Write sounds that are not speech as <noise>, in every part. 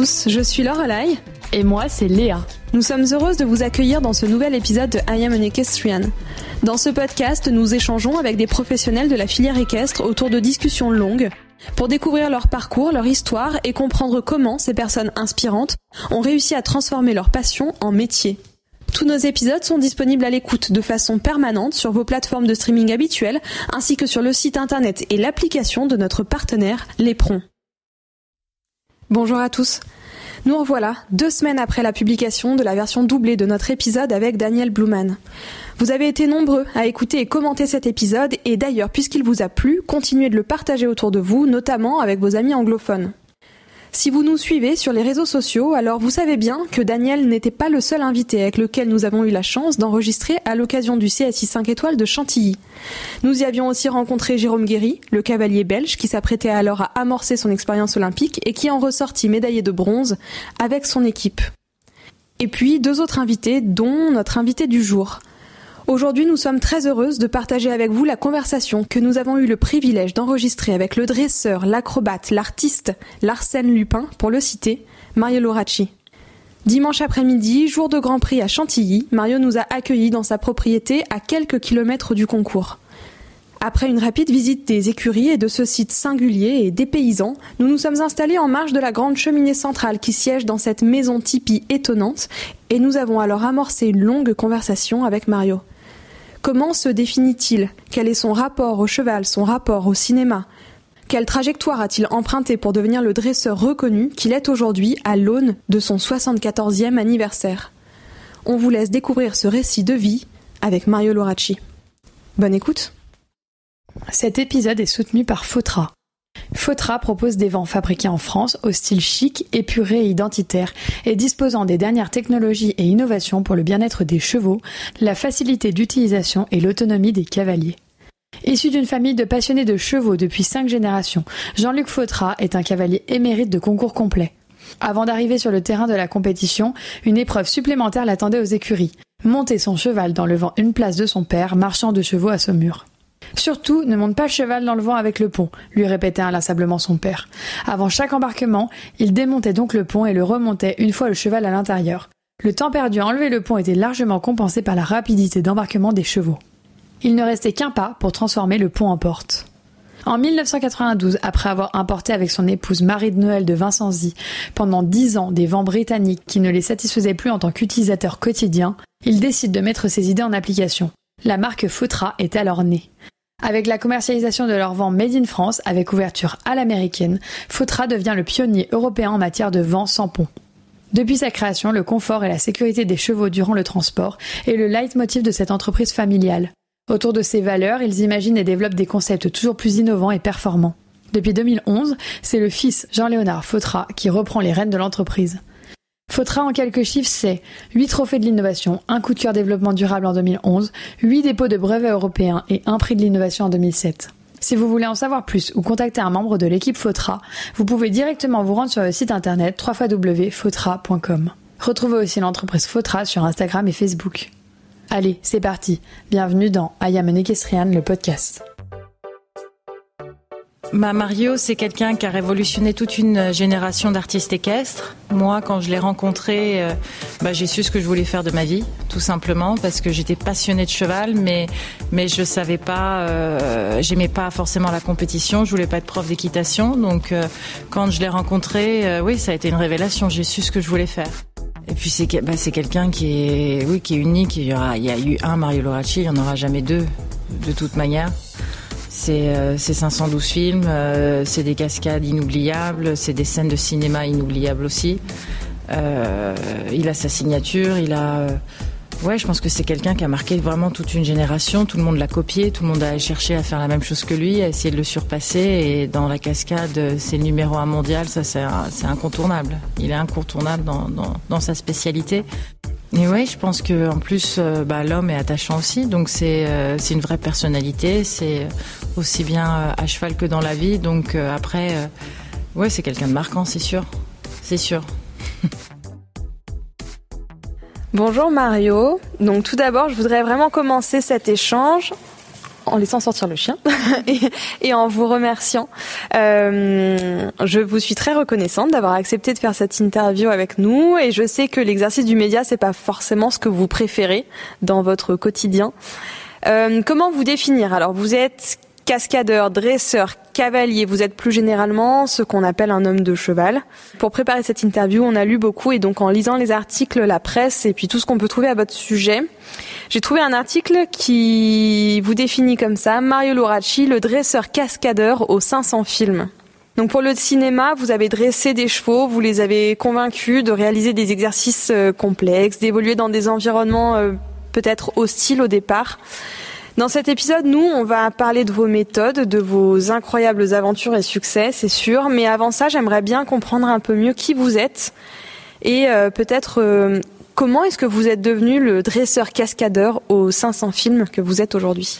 tous, je suis Lorelai. Et moi, c'est Léa. Nous sommes heureuses de vous accueillir dans ce nouvel épisode de I Am an Equestrian. Dans ce podcast, nous échangeons avec des professionnels de la filière équestre autour de discussions longues pour découvrir leur parcours, leur histoire et comprendre comment ces personnes inspirantes ont réussi à transformer leur passion en métier. Tous nos épisodes sont disponibles à l'écoute de façon permanente sur vos plateformes de streaming habituelles ainsi que sur le site internet et l'application de notre partenaire Lépron. Bonjour à tous. Nous revoilà deux semaines après la publication de la version doublée de notre épisode avec Daniel Bluman. Vous avez été nombreux à écouter et commenter cet épisode et d'ailleurs, puisqu'il vous a plu, continuez de le partager autour de vous, notamment avec vos amis anglophones. Si vous nous suivez sur les réseaux sociaux, alors vous savez bien que Daniel n'était pas le seul invité avec lequel nous avons eu la chance d'enregistrer à l'occasion du CSI 5 étoiles de Chantilly. Nous y avions aussi rencontré Jérôme Guéry, le cavalier belge qui s'apprêtait alors à amorcer son expérience olympique et qui en ressortit médaillé de bronze avec son équipe. Et puis deux autres invités, dont notre invité du jour. Aujourd'hui, nous sommes très heureuses de partager avec vous la conversation que nous avons eu le privilège d'enregistrer avec le dresseur, l'acrobate, l'artiste Larsen Lupin, pour le citer, Mario Loracci. Dimanche après-midi, jour de Grand Prix à Chantilly, Mario nous a accueillis dans sa propriété à quelques kilomètres du concours. Après une rapide visite des écuries et de ce site singulier et des paysans, nous nous sommes installés en marge de la grande cheminée centrale qui siège dans cette maison tipi étonnante et nous avons alors amorcé une longue conversation avec Mario. Comment se définit-il? Quel est son rapport au cheval, son rapport au cinéma? Quelle trajectoire a-t-il emprunté pour devenir le dresseur reconnu qu'il est aujourd'hui à l'aune de son 74e anniversaire? On vous laisse découvrir ce récit de vie avec Mario Loracci. Bonne écoute. Cet épisode est soutenu par Fautra, Fautra propose des vents fabriqués en France au style chic, épuré et identitaire et disposant des dernières technologies et innovations pour le bien-être des chevaux, la facilité d'utilisation et l'autonomie des cavaliers. Issu d'une famille de passionnés de chevaux depuis cinq générations, Jean-Luc Fautra est un cavalier émérite de concours complet. Avant d'arriver sur le terrain de la compétition, une épreuve supplémentaire l'attendait aux écuries. Monter son cheval dans le vent une place de son père, marchand de chevaux à Saumur. Surtout, ne monte pas le cheval dans le vent avec le pont, lui répétait inlassablement son père. Avant chaque embarquement, il démontait donc le pont et le remontait une fois le cheval à l'intérieur. Le temps perdu à enlever le pont était largement compensé par la rapidité d'embarquement des chevaux. Il ne restait qu'un pas pour transformer le pont en porte. En 1992, après avoir importé avec son épouse Marie de Noël de Vincenzy pendant dix ans des vents britanniques qui ne les satisfaisaient plus en tant qu'utilisateurs quotidiens, il décide de mettre ses idées en application. La marque Fautra est alors née. Avec la commercialisation de leur vent Made in France avec ouverture à l'américaine, Fautra devient le pionnier européen en matière de vent sans pont. Depuis sa création, le confort et la sécurité des chevaux durant le transport est le leitmotiv de cette entreprise familiale. Autour de ces valeurs, ils imaginent et développent des concepts toujours plus innovants et performants. Depuis 2011, c'est le fils Jean-Léonard Fautra qui reprend les rênes de l'entreprise. Fautra en quelques chiffres, c'est 8 trophées de l'innovation, un coup de cœur développement durable en 2011, 8 dépôts de brevets européens et un prix de l'innovation en 2007. Si vous voulez en savoir plus ou contacter un membre de l'équipe Fautra, vous pouvez directement vous rendre sur le site internet www.fautra.com. Retrouvez aussi l'entreprise Fautra sur Instagram et Facebook. Allez, c'est parti. Bienvenue dans I le podcast. Mario, c'est quelqu'un qui a révolutionné toute une génération d'artistes équestres. Moi, quand je l'ai rencontré, euh, bah, j'ai su ce que je voulais faire de ma vie, tout simplement, parce que j'étais passionnée de cheval, mais mais je savais pas, euh, j'aimais pas forcément la compétition. Je voulais pas être prof d'équitation, donc euh, quand je l'ai rencontré, oui, ça a été une révélation. J'ai su ce que je voulais faire. Et puis c'est bah, c'est quelqu'un qui est oui qui est unique. Il y aura il y a eu un Mario Loracci, il y en aura jamais deux, de toute manière. C'est 512 euh, films, euh, c'est des cascades inoubliables, c'est des scènes de cinéma inoubliables aussi. Euh, il a sa signature, il a. Ouais, je pense que c'est quelqu'un qui a marqué vraiment toute une génération. Tout le monde l'a copié, tout le monde a cherché à faire la même chose que lui, à essayer de le surpasser. Et dans la cascade, c'est le numéro un mondial, ça c'est incontournable. Il est incontournable dans, dans, dans sa spécialité. Et oui, je pense que en plus, euh, bah, l'homme est attachant aussi, donc c'est euh, c'est une vraie personnalité, c'est aussi bien euh, à cheval que dans la vie. Donc après, ouais, c'est quelqu'un de marquant, c'est sûr, c'est sûr. Bonjour Mario. Donc tout d'abord, je voudrais vraiment commencer cet échange en laissant sortir le chien <laughs> et, en vous remerciant. Euh, je vous suis très reconnaissante d'avoir accepté de faire cette interview avec nous et je sais que l'exercice du média c'est pas forcément ce que vous préférez dans votre quotidien. Euh, comment vous définir? Alors vous êtes cascadeur, dresseur, cavalier, vous êtes plus généralement ce qu'on appelle un homme de cheval. Pour préparer cette interview, on a lu beaucoup et donc en lisant les articles, la presse et puis tout ce qu'on peut trouver à votre sujet, j'ai trouvé un article qui vous définit comme ça, Mario Loracci, le dresseur cascadeur aux 500 films. Donc pour le cinéma, vous avez dressé des chevaux, vous les avez convaincus de réaliser des exercices euh, complexes, d'évoluer dans des environnements euh, peut-être hostiles au départ. Dans cet épisode, nous, on va parler de vos méthodes, de vos incroyables aventures et succès, c'est sûr. Mais avant ça, j'aimerais bien comprendre un peu mieux qui vous êtes et euh, peut-être euh, comment est-ce que vous êtes devenu le dresseur cascadeur aux 500 films que vous êtes aujourd'hui?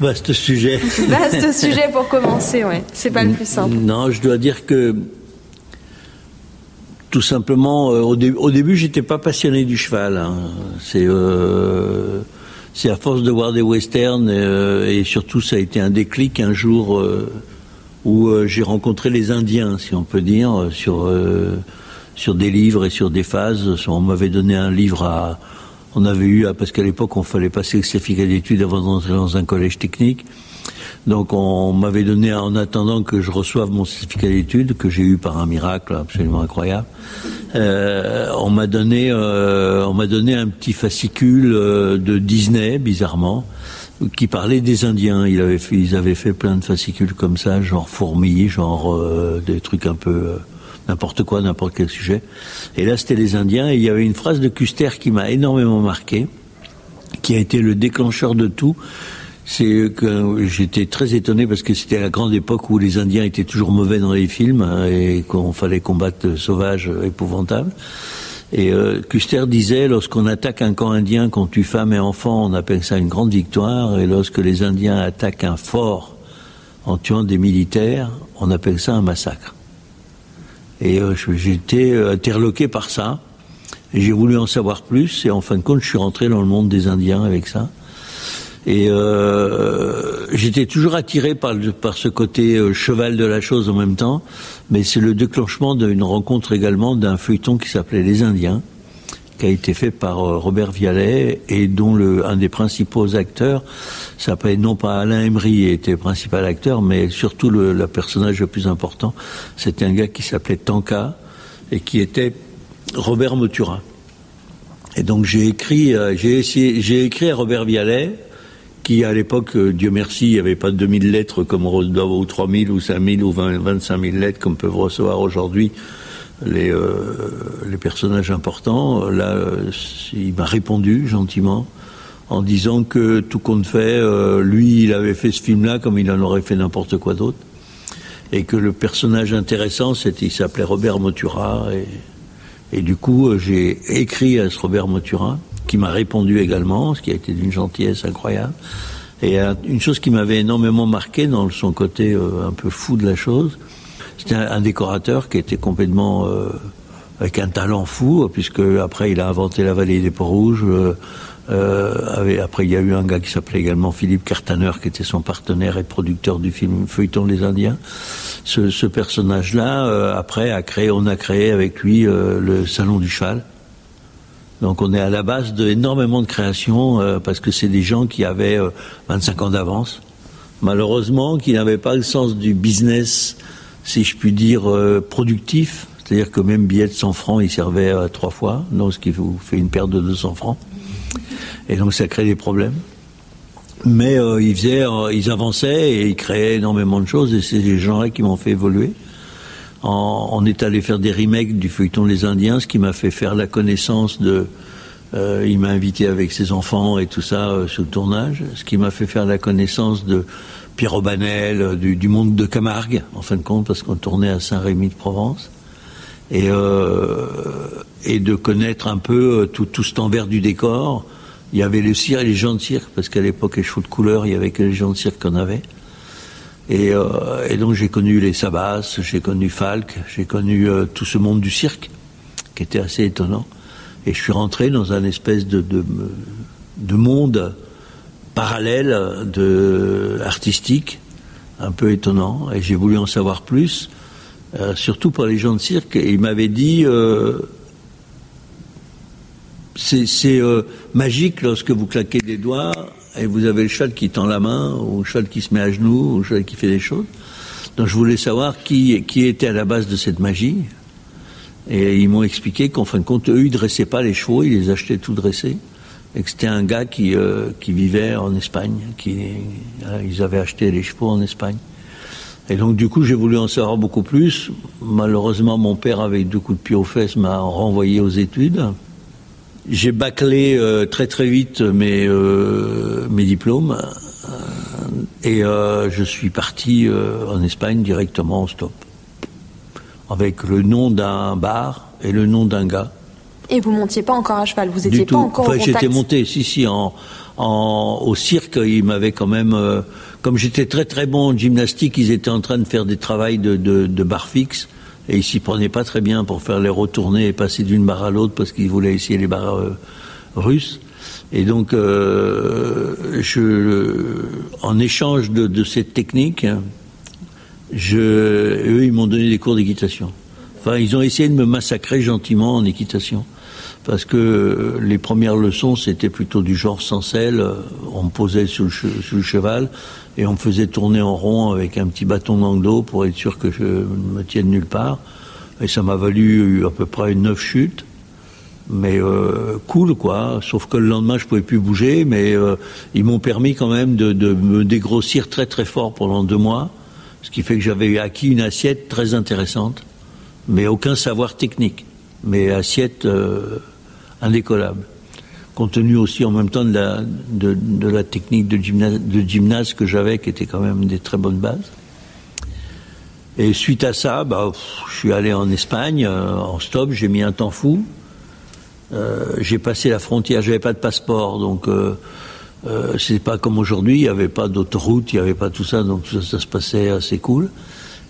Vaste sujet. <laughs> Vaste sujet pour commencer, ouais. C'est pas le plus simple. Non, je dois dire que tout simplement, euh, au, au, début, j'étais pas passionné du cheval. Hein. C'est c'est à force de voir des westerns euh, et surtout ça a été un déclic un jour euh, où euh, j'ai rencontré les Indiens, si on peut dire, sur sur des livres et sur des phases. On m'avait donné un livre à, on avait eu parce qu'à l'époque on fallait passer le certificat d'études avant d'entrer dans un collège technique. Donc on m'avait donné, en attendant que je reçoive mon certificat d'études, que j'ai eu par un miracle absolument incroyable, euh, on m'a donné, euh, on m'a donné un petit fascicule euh, de Disney, bizarrement, qui parlait des Indiens. Ils avaient fait, plein de fascicules comme ça, genre fourmis, genre des trucs un peu n'importe quoi, n'importe quel sujet. Et là, c'était les Indiens. Et il y avait une phrase de Custer qui m'a énormément marqué, qui a été le déclencheur de tout c'est que j'étais très étonné parce que c'était la grande époque où les Indiens étaient toujours mauvais dans les films hein, et qu'on fallait combattre sauvages épouvantables. Et euh, Custer disait, lorsqu'on attaque un camp indien, qu'on tue femmes et enfants, on appelle ça une grande victoire. Et lorsque les Indiens attaquent un fort en tuant des militaires, on appelle ça un massacre. Et euh, j'étais euh, interloqué par ça. J'ai voulu en savoir plus. Et en fin de compte, je suis rentré dans le monde des Indiens avec ça. Et euh, j'étais toujours attiré par, par ce côté euh, cheval de la chose en même temps, mais c'est le déclenchement d'une rencontre également d'un feuilleton qui s'appelait Les Indiens, qui a été fait par euh, Robert Vialet et dont le, un des principaux acteurs s'appelait non pas Alain Emery était principal acteur, mais surtout le, le personnage le plus important, c'était un gars qui s'appelait Tanka et qui était Robert Motura. Et donc j'ai écrit, j'ai écrit à Robert Vialet qui à l'époque, euh, Dieu merci, il n'y avait pas 2000 lettres comme ou 3000 ou 5000 ou 20, 25 000 lettres comme peuvent recevoir aujourd'hui les, euh, les personnages importants. Là, euh, il m'a répondu gentiment en disant que tout compte fait, lui, il avait fait ce film-là comme il en aurait fait n'importe quoi d'autre. Et que le personnage intéressant, c'était, il s'appelait Robert Motura. Et, et du coup, j'ai écrit à ce Robert Motura qui m'a répondu également, ce qui a été d'une gentillesse incroyable. Et euh, une chose qui m'avait énormément marqué dans son côté euh, un peu fou de la chose, c'était un, décorateur qui était complètement euh, avec un talent fou, puisque après il a inventé la vallée des Port-Rouges. après il y a eu un gars qui s'appelait également Philippe Cartaner, qui était son partenaire et producteur du film Feuilleton les Indiens. Ce, ce personnage-là, après, a créé, on a créé avec lui le Salon du Cheval donc on est à la base d'énormément de créations euh, parce que c'est des gens qui avaient 25 euh, ans d'avance, malheureusement qui n'avaient pas le sens du business, si je puis dire, euh, productif. C'est-à-dire que même billet de 100 francs, il servait trois fois, non, ce qui vous fait une perte de 200 francs. Et donc ça crée des problèmes. Mais ils faisaient, ils avançaient et ils créaient énormément de choses et c'est ces gens-là qui m'ont fait évoluer on est allé faire des remakes du feuilleton Les Indiens, ce qui m'a fait faire la connaissance de. Euh, il m'a invité avec ses enfants et tout ça euh, sur le tournage, ce qui m'a fait faire la connaissance de Pierre Aubanel, euh, du, monde de Camargue, en fin de compte, parce qu'on tournait à Saint-Rémy de Provence, et, et de connaître un peu tout, cet envers du décor. Il y avait le cirque, les gens de cirque, parce qu'à l'époque, les chevaux de couleur, il y avait que les gens de cirque qu'on avait. Et, euh, et donc j'ai connu les Sabas, j'ai connu Falk, j'ai connu euh, tout ce monde du cirque, qui était assez étonnant. Et je suis rentré dans un espèce de, de, de monde parallèle de artistique, un peu étonnant, et j'ai voulu en savoir plus, euh, surtout pour les gens de cirque. Et il m'avait dit, euh, c'est euh, magique lorsque vous claquez des doigts et vous avez le cheval qui tend la main, ou le cheval qui se met à genoux, ou le cheval qui fait des choses. Donc je voulais savoir qui, qui était à la base de cette magie. Et ils m'ont expliqué qu'en fin de compte, eux, ils dressaient pas les chevaux, ils les achetaient tout dressés. Et que c'était un gars qui, euh, qui vivait en Espagne, qui, euh, ils avaient acheté les chevaux en Espagne. Et donc du coup, j'ai voulu en savoir beaucoup plus. Malheureusement, mon père, avec deux coups de pied aux fesses, m'a renvoyé aux études. J'ai bâclé euh, très très vite mes, euh, mes diplômes euh, et je suis parti en Espagne directement au stop. Avec le nom d'un bar et le nom d'un gars. Et vous montiez pas encore à cheval, vous étiez pas encore enfin, J'étais monté, si, si, en, en, au cirque, il m'avait quand même, comme j'étais très très bon en gymnastique, ils étaient en train de faire des travails de, de, de bar fixe et ils s'y prenaient pas très bien pour faire les retourner et passer d'une barre à l'autre parce qu'ils voulaient essayer les barres euh, russes. Et donc, euh, en échange de, cette technique, eux, ils m'ont donné des cours d'équitation. Enfin, ils ont essayé de me massacrer gentiment en équitation. Parce que les premières leçons, c'était plutôt du genre sans selle. On me posait sur le cheval et on me faisait tourner en rond avec un petit bâton d'anglo pour être sûr que je me tienne nulle part. Et ça m'a valu à peu près neuf chutes. Mais euh, cool, quoi. Sauf que le lendemain, je pouvais plus bouger, mais euh, ils m'ont permis quand même de, de, me dégrossir très très fort pendant deux mois, ce qui fait que j'avais acquis une assiette très intéressante, mais aucun savoir technique, mais assiette euh, indécollable compte tenu aussi en même temps de la, de, la technique de gymnase, de gymnase que j'avais, qui était quand même des très bonnes bases. Et suite à ça, bah, je suis allé en Espagne, euh, en stop, j'ai mis un temps fou. Euh, j'ai passé la frontière, j'avais pas de passeport, donc euh, euh, c'est pas comme aujourd'hui, il n'y avait pas d'autoroute, il n'y avait pas tout ça, donc ça, ça, se passait assez cool.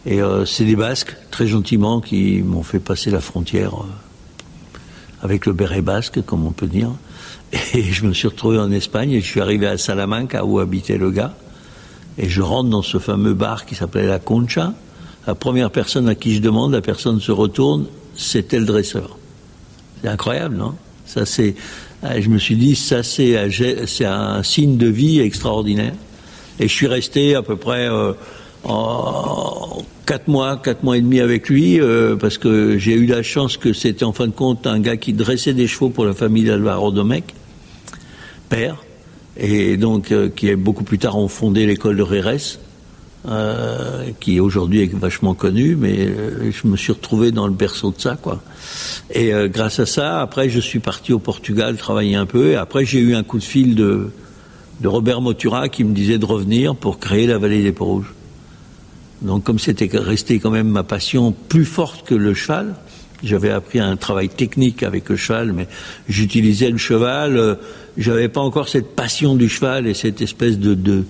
Et c'est des Basques, très gentiment, qui m'ont fait passer la frontière avec le béret basque, comme on peut dire. Et je me suis retrouvé en Espagne et je suis arrivé à Salamanca où habitait le gars. Et je rentre dans ce fameux bar qui s'appelait La Concha. La première personne à qui je demande, la personne se retourne, c'était le dresseur. C'est incroyable, non? Ça c'est, je me suis dit, ça c'est, un signe de vie extraordinaire. Et je suis resté à peu près euh, quatre mois, quatre mois et demi avec lui, euh, parce que j'ai eu la chance que c'était en fin de compte un gars qui dressait des chevaux pour la famille d'Alvaro Domecq père, et donc euh, qui beaucoup plus tard ont fondé l'école de Rérès, euh, qui aujourd'hui est vachement connue, mais euh, je me suis retrouvé dans le berceau de ça, quoi. Et euh, grâce à ça, après, je suis parti au Portugal travailler un peu, et après, j'ai eu un coup de fil de, de Robert Motura qui me disait de revenir pour créer la vallée des Paux-Rouges. Donc, comme c'était resté quand même ma passion plus forte que le cheval, j'avais appris un travail technique avec le cheval, mais j'utilisais le cheval. Euh, j'avais pas encore cette passion du cheval et cette espèce de, de,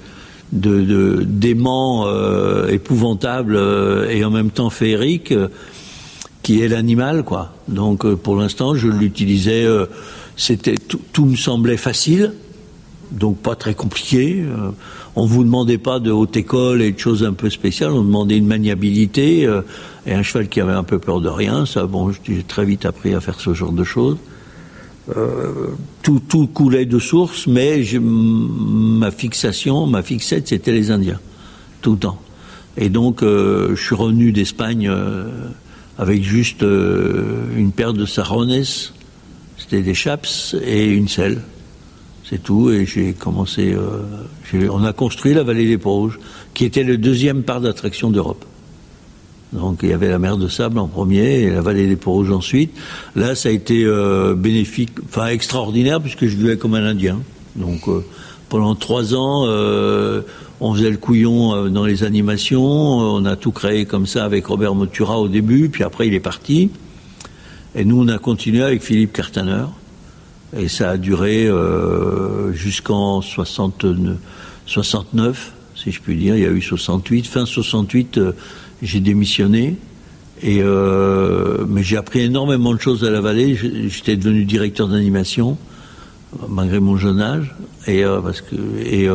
euh, épouvantable euh, et en même temps féerique qui est l'animal, quoi. Donc, pour l'instant, je l'utilisais. c'était tout, me semblait facile, donc pas très compliqué. on vous demandait pas de haute école et de choses un peu spéciales. On demandait une maniabilité et un cheval qui avait un peu peur de rien, ça, bon, j'ai très vite appris à faire ce genre de choses. Euh, tout, tout, coulait de source, mais ma fixation, ma fixette, c'était les Indiens, tout le temps. Et donc, euh, je suis revenu d'Espagne euh, avec juste euh, une paire de sarrones, c'était des chaps, et une selle. C'est tout, et j'ai commencé. Euh, on a construit la vallée des Paux-Rouges, qui était le deuxième parc d'attraction d'Europe. Donc il y avait la mer de sable en premier et la vallée des Paux-Rouges ensuite. Là, ça a été euh, bénéfique, enfin extraordinaire puisque je vivais comme un Indien. Donc euh, pendant trois ans, euh, on faisait le couillon dans les animations. On a tout créé comme ça avec Robert Motura au début, puis après il est parti. Et nous, on a continué avec Philippe Cartaner. Et ça a duré euh, jusqu'en 69, si je puis dire. Il y a eu 68. Fin 68, j'ai démissionné. Euh, mais j'ai appris énormément de choses à la vallée. J'étais devenu directeur d'animation. malgré mon jeune âge. Et, parce que, et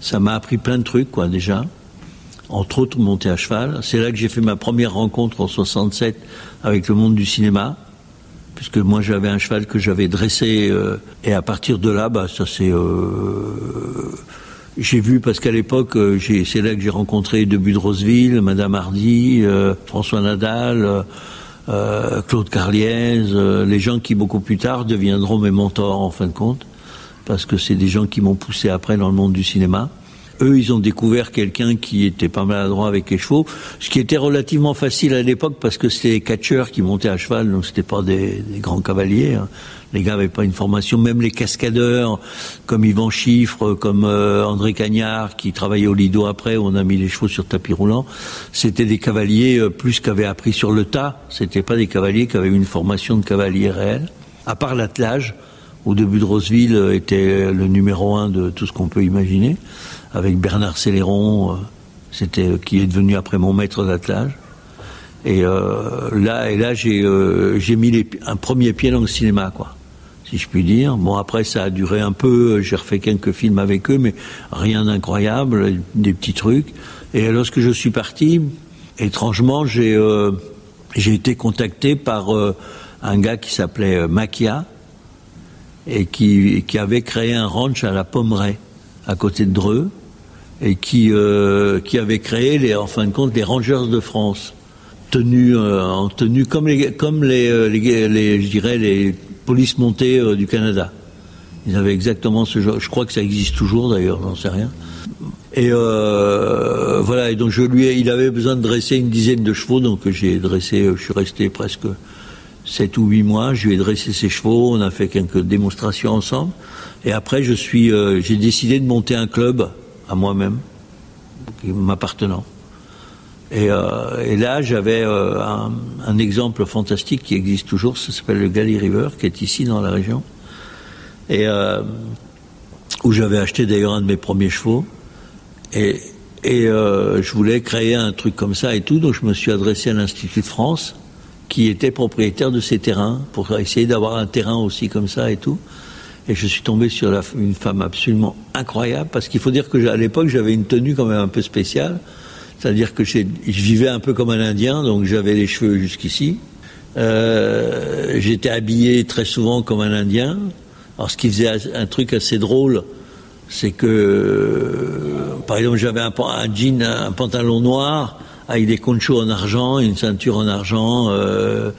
ça m'a appris plein de trucs, quoi, déjà. Entre autres, monter à cheval. C'est là que j'ai fait ma première rencontre en 67 avec le monde du cinéma puisque moi j'avais un cheval que j'avais dressé et à partir de là bah ça c'est j'ai vu parce qu'à l'époque, euh, c'est là que j'ai rencontré Debut de Roseville, Madame Hardy, euh, François Nadal, euh, Claude Carliez, les gens qui beaucoup plus tard deviendront mes mentors en fin de compte, parce que c'est des gens qui m'ont poussé après dans le monde du cinéma. Eux, ils ont découvert quelqu'un qui était pas maladroit avec les chevaux, ce qui était relativement facile à l'époque parce que c'était les catcheurs qui montaient à cheval, donc c'était pas des, grands cavaliers. Hein. Les gars n'avaient pas une formation, même les cascadeurs, comme Yvan Chiffre, comme euh, André Cagnard, qui travaillait au Lido après, où on a mis les chevaux sur tapis roulant, c'était des cavaliers euh, plus qu'avaient appris sur le tas. C'était pas des cavaliers qui avaient une formation de cavalier réel. À part l'attelage, au début de Roseville euh, était le numéro un de tout ce qu'on peut imaginer avec Bernard Céléron, euh, c'était euh, qui est devenu après mon maître d'attelage. Et euh, là, et là, j'ai j'ai mis un premier pied dans le cinéma, quoi, si je puis dire. Bon, après, ça a duré un peu. J'ai refait quelques films avec eux, mais rien d'incroyable, des petits trucs. Et lorsque je suis parti, étrangement, j'ai j'ai été contacté par un gars qui s'appelait Maquia et qui, qui avait créé un ranch à la Pommeraye, à côté de Dreux et qui, euh, qui avait créé, en fin de compte, les Rangers de France, tenus euh, en tenue comme les, comme euh, les, je dirais, les polices montées du Canada. Ils avaient exactement ce genre. Je crois que ça existe toujours d'ailleurs, j'en sais rien. Et voilà. Et donc je lui, il avait besoin de dresser une dizaine de chevaux, donc j'ai dressé. Je suis resté presque sept ou huit mois. Je lui ai dressé ses chevaux. On a fait quelques démonstrations ensemble. Et après, je suis, j'ai décidé de monter un club à moi-même, m'appartenant. Et, euh, là, j'avais euh, un, exemple fantastique qui existe toujours, ça s'appelle le Galley River, qui est ici dans la région, et euh, où j'avais acheté d'ailleurs un de mes premiers chevaux. Et, et je voulais créer un truc comme ça et tout, donc je me suis adressé à l'Institut de France, qui était propriétaire de ces terrains, pour essayer d'avoir un terrain aussi comme ça et tout. Et je suis tombé sur une femme absolument incroyable, parce qu'il faut dire que à l'époque, j'avais une tenue quand même un peu spéciale. C'est-à-dire que je vivais un peu comme un Indien, donc j'avais les cheveux jusqu'ici. Euh, j'étais habillé très souvent comme un Indien. Alors ce qui faisait un truc assez drôle, c'est que, euh, par exemple, j'avais un, jean, un pantalon noir avec des conchos en argent, une ceinture en argent. Euh,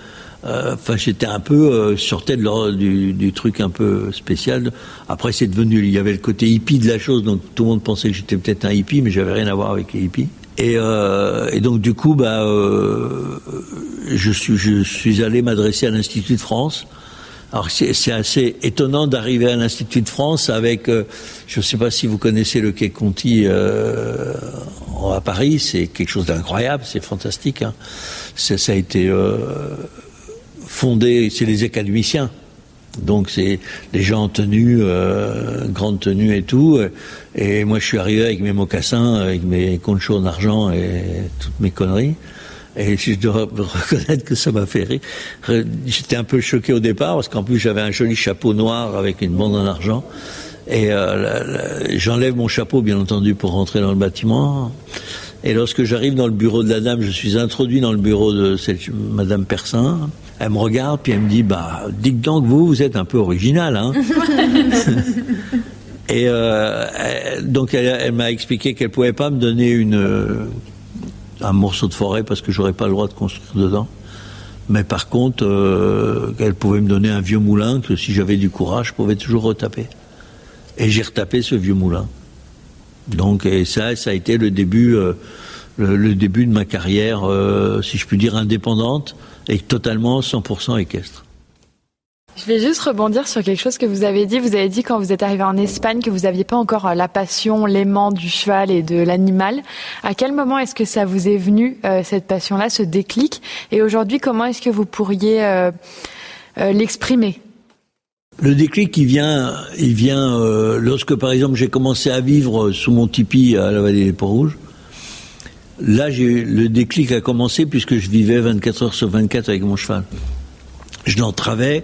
enfin, j'étais un peu euh, sur tête du, truc un peu spécial. Après, c'est devenu, il y avait le côté hippie de la chose, donc tout le monde pensait que j'étais peut-être un hippie, mais j'avais rien à voir avec les hippies. Et, euh, donc du coup, bah, euh, je suis, je suis allé m'adresser à l'Institut de France. Alors c'est assez étonnant d'arriver à l'Institut de France avec, je ne sais pas si vous connaissez le Quai Conti à Paris, c'est quelque chose d'incroyable, c'est fantastique. Hein. Ça a été fondé, c'est les académiciens. Donc c'est les gens en tenue, euh, grande tenue et tout. Et moi je suis arrivé avec mes mocassins, avec mes conchos en argent et toutes mes conneries. Et je dois reconnaître que ça m'a fait rire. J'étais un peu choqué au départ parce qu'en plus j'avais un joli chapeau noir avec une bande en argent. Et euh, j'enlève mon chapeau bien entendu pour rentrer dans le bâtiment. Et lorsque j'arrive dans le bureau de la dame, je suis introduit dans le bureau de cette Madame Persin. Elle me regarde, puis elle me dit, bah, dites donc, vous, vous êtes un peu original, hein. <laughs> Et euh, donc elle, m'a expliqué qu'elle pouvait pas me donner une euh, un morceau de forêt parce que j'aurais pas le droit de construire dedans. Mais par contre, euh, elle pouvait me donner un vieux moulin que si j'avais du courage, je pouvais toujours retaper. Et j'ai retapé ce vieux moulin. Donc et ça, ça a été le début, euh, le, début de ma carrière, si je puis dire, indépendante et totalement 100% équestre. Je vais juste rebondir sur quelque chose que vous avez dit. Vous avez dit quand vous êtes arrivé en Espagne que vous n'aviez pas encore euh, la passion, l'aimant du cheval et de l'animal. À quel moment est-ce que ça vous est venu, euh, cette passion-là, ce déclic? Et aujourd'hui, comment est-ce que vous pourriez euh, l'exprimer? Le déclic, il vient, il vient lorsque, par exemple, j'ai commencé à vivre sous mon tipi à la vallée des Pont-Rouges. Là, le déclic a commencé puisque je vivais 24 heures sur 24 avec mon cheval. Je l'entravais,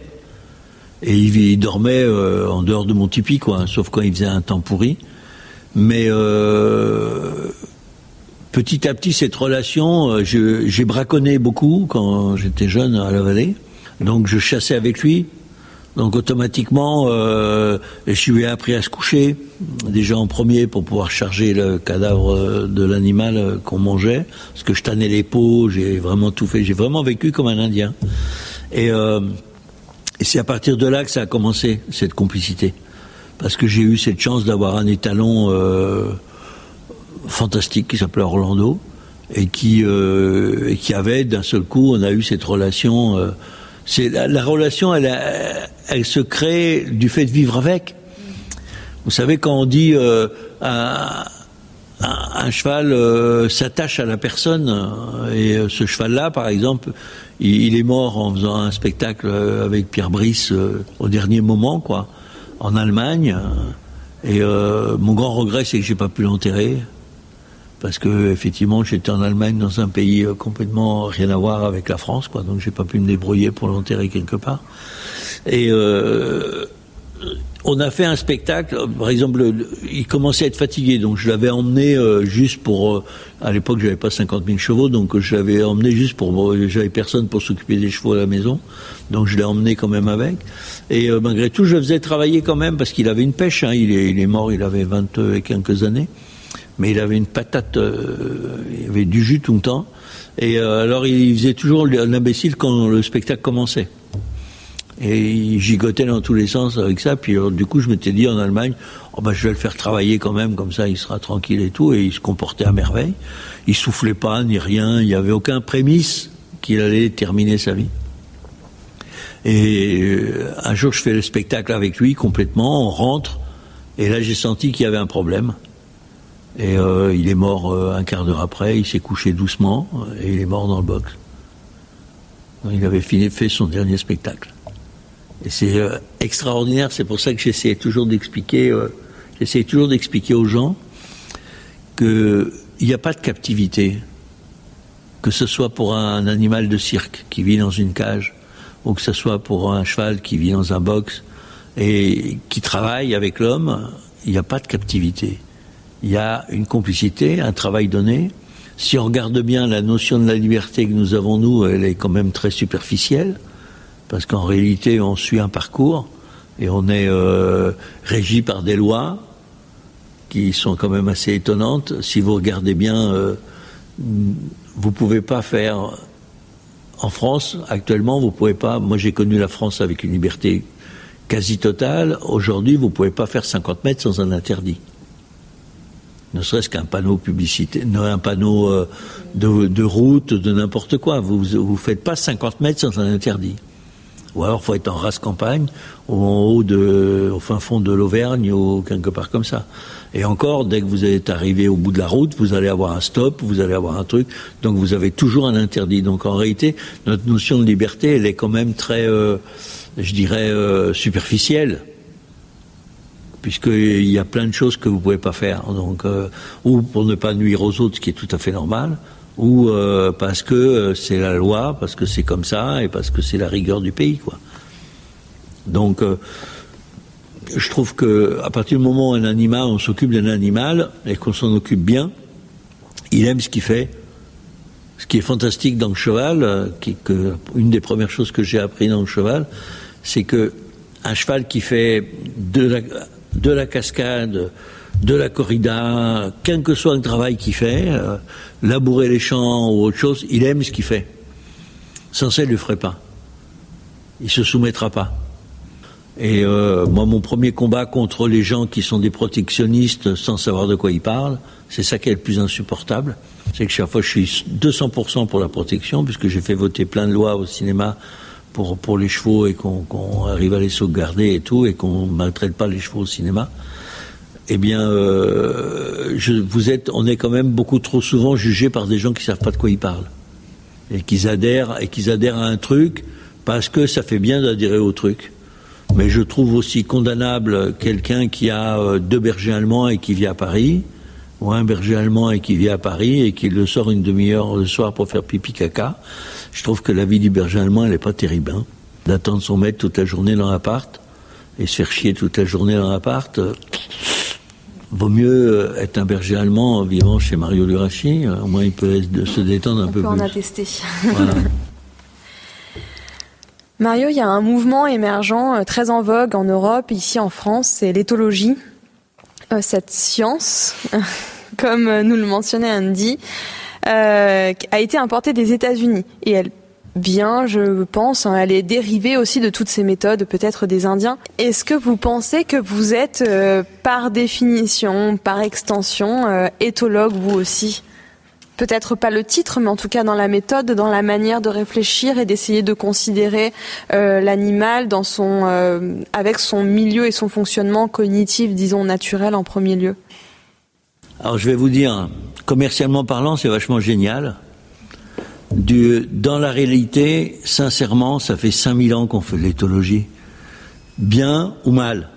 Et il, dormait en dehors de mon tipi, quoi, sauf quand il faisait un temps pourri. Mais petit à petit, cette relation, j'ai braconné beaucoup quand j'étais jeune à la vallée. Donc je chassais avec lui. Donc automatiquement, euh, je lui ai appris à se coucher, déjà en premier pour pouvoir charger le cadavre de l'animal qu'on mangeait, parce que je tannais les peaux, j'ai vraiment tout fait, j'ai vraiment vécu comme un Indien. Et, euh, c'est à partir de là que ça a commencé, cette complicité. Parce que j'ai eu cette chance d'avoir un étalon euh, fantastique qui s'appelait Orlando, et qui, euh, et qui avait d'un seul coup, on a eu cette relation euh, c'est la, relation, elle, se crée du fait de vivre avec. Vous savez, quand on dit euh, un, cheval euh, s'attache à la personne, euh, et ce cheval-là, par exemple, il, est mort en faisant un spectacle avec Pierre Brice au dernier moment, quoi, en Allemagne. Et mon grand regret, c'est que j'ai pas pu l'enterrer parce que effectivement j'étais en Allemagne dans un pays euh, complètement rien à voir avec la France, quoi. Donc j'ai pas pu me débrouiller pour l'enterrer quelque part. Et euh, on a fait un spectacle. Par exemple, il commençait à être fatigué, donc je l'avais emmené euh, juste pour. Euh, à l'époque, j'avais pas 50 000 chevaux, donc je l'avais emmené juste pour. J'avais personne pour s'occuper des chevaux à la maison, donc je l'ai emmené quand même avec. Et malgré tout, je le faisais travailler quand même parce qu'il avait une pêche. Hein. Il, est, il est mort, il avait 20 et quelques années mais il avait une patate, euh, il avait du jus tout le temps. Et euh, alors il faisait toujours l'imbécile quand le spectacle commençait. Et il gigotait dans tous les sens avec ça. Puis du coup, je m'étais dit en Allemagne, oh ben, je vais le faire travailler quand même, comme ça il sera tranquille et tout. Et il se comportait à merveille. Il soufflait pas ni rien. Il n'y avait aucun prémisse qu'il allait terminer sa vie. Et euh, un jour, je fais le spectacle avec lui complètement. On rentre. Et là, j'ai senti qu'il y avait un problème. Et euh, il est mort euh, un quart d'heure après, il s'est couché doucement et il est mort dans le box. Il avait fini, fait son dernier spectacle. Et c'est euh, extraordinaire, c'est pour ça que j'essaie toujours d'expliquer, j'essaie toujours d'expliquer aux gens qu'il n'y a pas de captivité, que ce soit pour un animal de cirque qui vit dans une cage, ou que ce soit pour un cheval qui vit dans un box et qui travaille avec l'homme, il n'y a pas de captivité il y a une complicité, un travail donné. Si on regarde bien la notion de la liberté que nous avons, nous, elle est quand même très superficielle, parce qu'en réalité, on suit un parcours et on est euh, régi par des lois qui sont quand même assez étonnantes. Si vous regardez bien, euh, vous pouvez pas faire en France actuellement, vous pouvez pas. Moi, j'ai connu la France avec une liberté quasi totale. Aujourd'hui, vous pouvez pas faire 50 mètres sans un interdit ne serait-ce qu'un panneau publicité, un panneau euh, de, route, de n'importe quoi. Vous vous faites pas 50 mètres sans un interdit. Ou alors faut être en race campagne, ou en haut de, au fin fond de l'Auvergne, ou quelque part comme ça. Et encore, dès que vous êtes arrivé au bout de la route, vous allez avoir un stop, vous allez avoir un truc. Donc vous avez toujours un interdit. Donc en réalité, notre notion de liberté, elle est quand même très, euh, je dirais, euh, superficielle puisqu'il y a plein de choses que vous ne pouvez pas faire. Donc, euh, ou pour ne pas nuire aux autres, ce qui est tout à fait normal, ou euh, parce que euh, c'est la loi, parce que c'est comme ça, et parce que c'est la rigueur du pays, quoi. Donc, je trouve que à partir du moment où un animal, on s'occupe d'un animal et qu'on s'en occupe bien, il aime ce qu'il fait. Ce qui est fantastique dans le cheval, qui, que, une des premières choses que j'ai appris dans le cheval, c'est que un cheval qui fait de la, de la cascade, de la corrida, quel que soit le travail qu'il fait, euh, labourer les champs ou autre chose, il aime ce qu'il fait. Sans ça, il ne le ferait pas. Il se soumettra pas. Et euh, moi, mon premier combat contre les gens qui sont des protectionnistes sans savoir de quoi ils parlent, c'est ça qui est le plus insupportable. C'est que chaque fois, je suis 200% pour la protection, puisque j'ai fait voter plein de lois au cinéma pour, pour les chevaux et qu'on arrive à les sauvegarder et tout, et qu'on ne maltraite pas les chevaux au cinéma, eh bien, euh, je, vous êtes, on est quand même beaucoup trop souvent jugé par des gens qui savent pas de quoi ils parlent et qu'ils adhèrent et adhèrent à un truc parce que ça fait bien d'adhérer au truc. Mais je trouve aussi condamnable quelqu'un qui a euh, deux bergers allemands et qui vit à Paris, ou un berger allemand et qui vit à Paris et qui le sort une demi-heure le soir pour faire pipi caca. Je trouve que la vie du berger allemand, elle n'est pas terrible. Hein. d'attendre son maître toute la journée dans l'appart et se faire chier toute la journée dans l'appart. euh, Vaut mieux être un berger allemand vivant chez Mario Lurachi, au moins il peut se détendre un On peu peut en plus. attester. Voilà. <laughs> Mario, il y a un mouvement émergent euh, très en vogue en Europe, ici en France, c'est l'éthologie. Euh, cette science, <laughs> comme euh, nous le mentionnait Andy, euh, a été importée des États-Unis et elle vient, je pense, hein, elle est dérivée aussi de toutes ces méthodes, peut-être des Indiens. Est-ce que vous pensez que vous êtes, euh, par définition, par extension, euh, éthologue vous aussi? Peut-être pas le titre, mais en tout cas dans la méthode, dans la manière de réfléchir et d'essayer de considérer euh, l'animal dans son, euh, avec son milieu et son fonctionnement cognitif, disons naturel en premier lieu. Alors je vais vous dire, commercialement parlant, c'est vachement génial. Du, dans la réalité, sincèrement, ça fait 5000 ans qu'on fait de l'éthologie. Bien ou mal.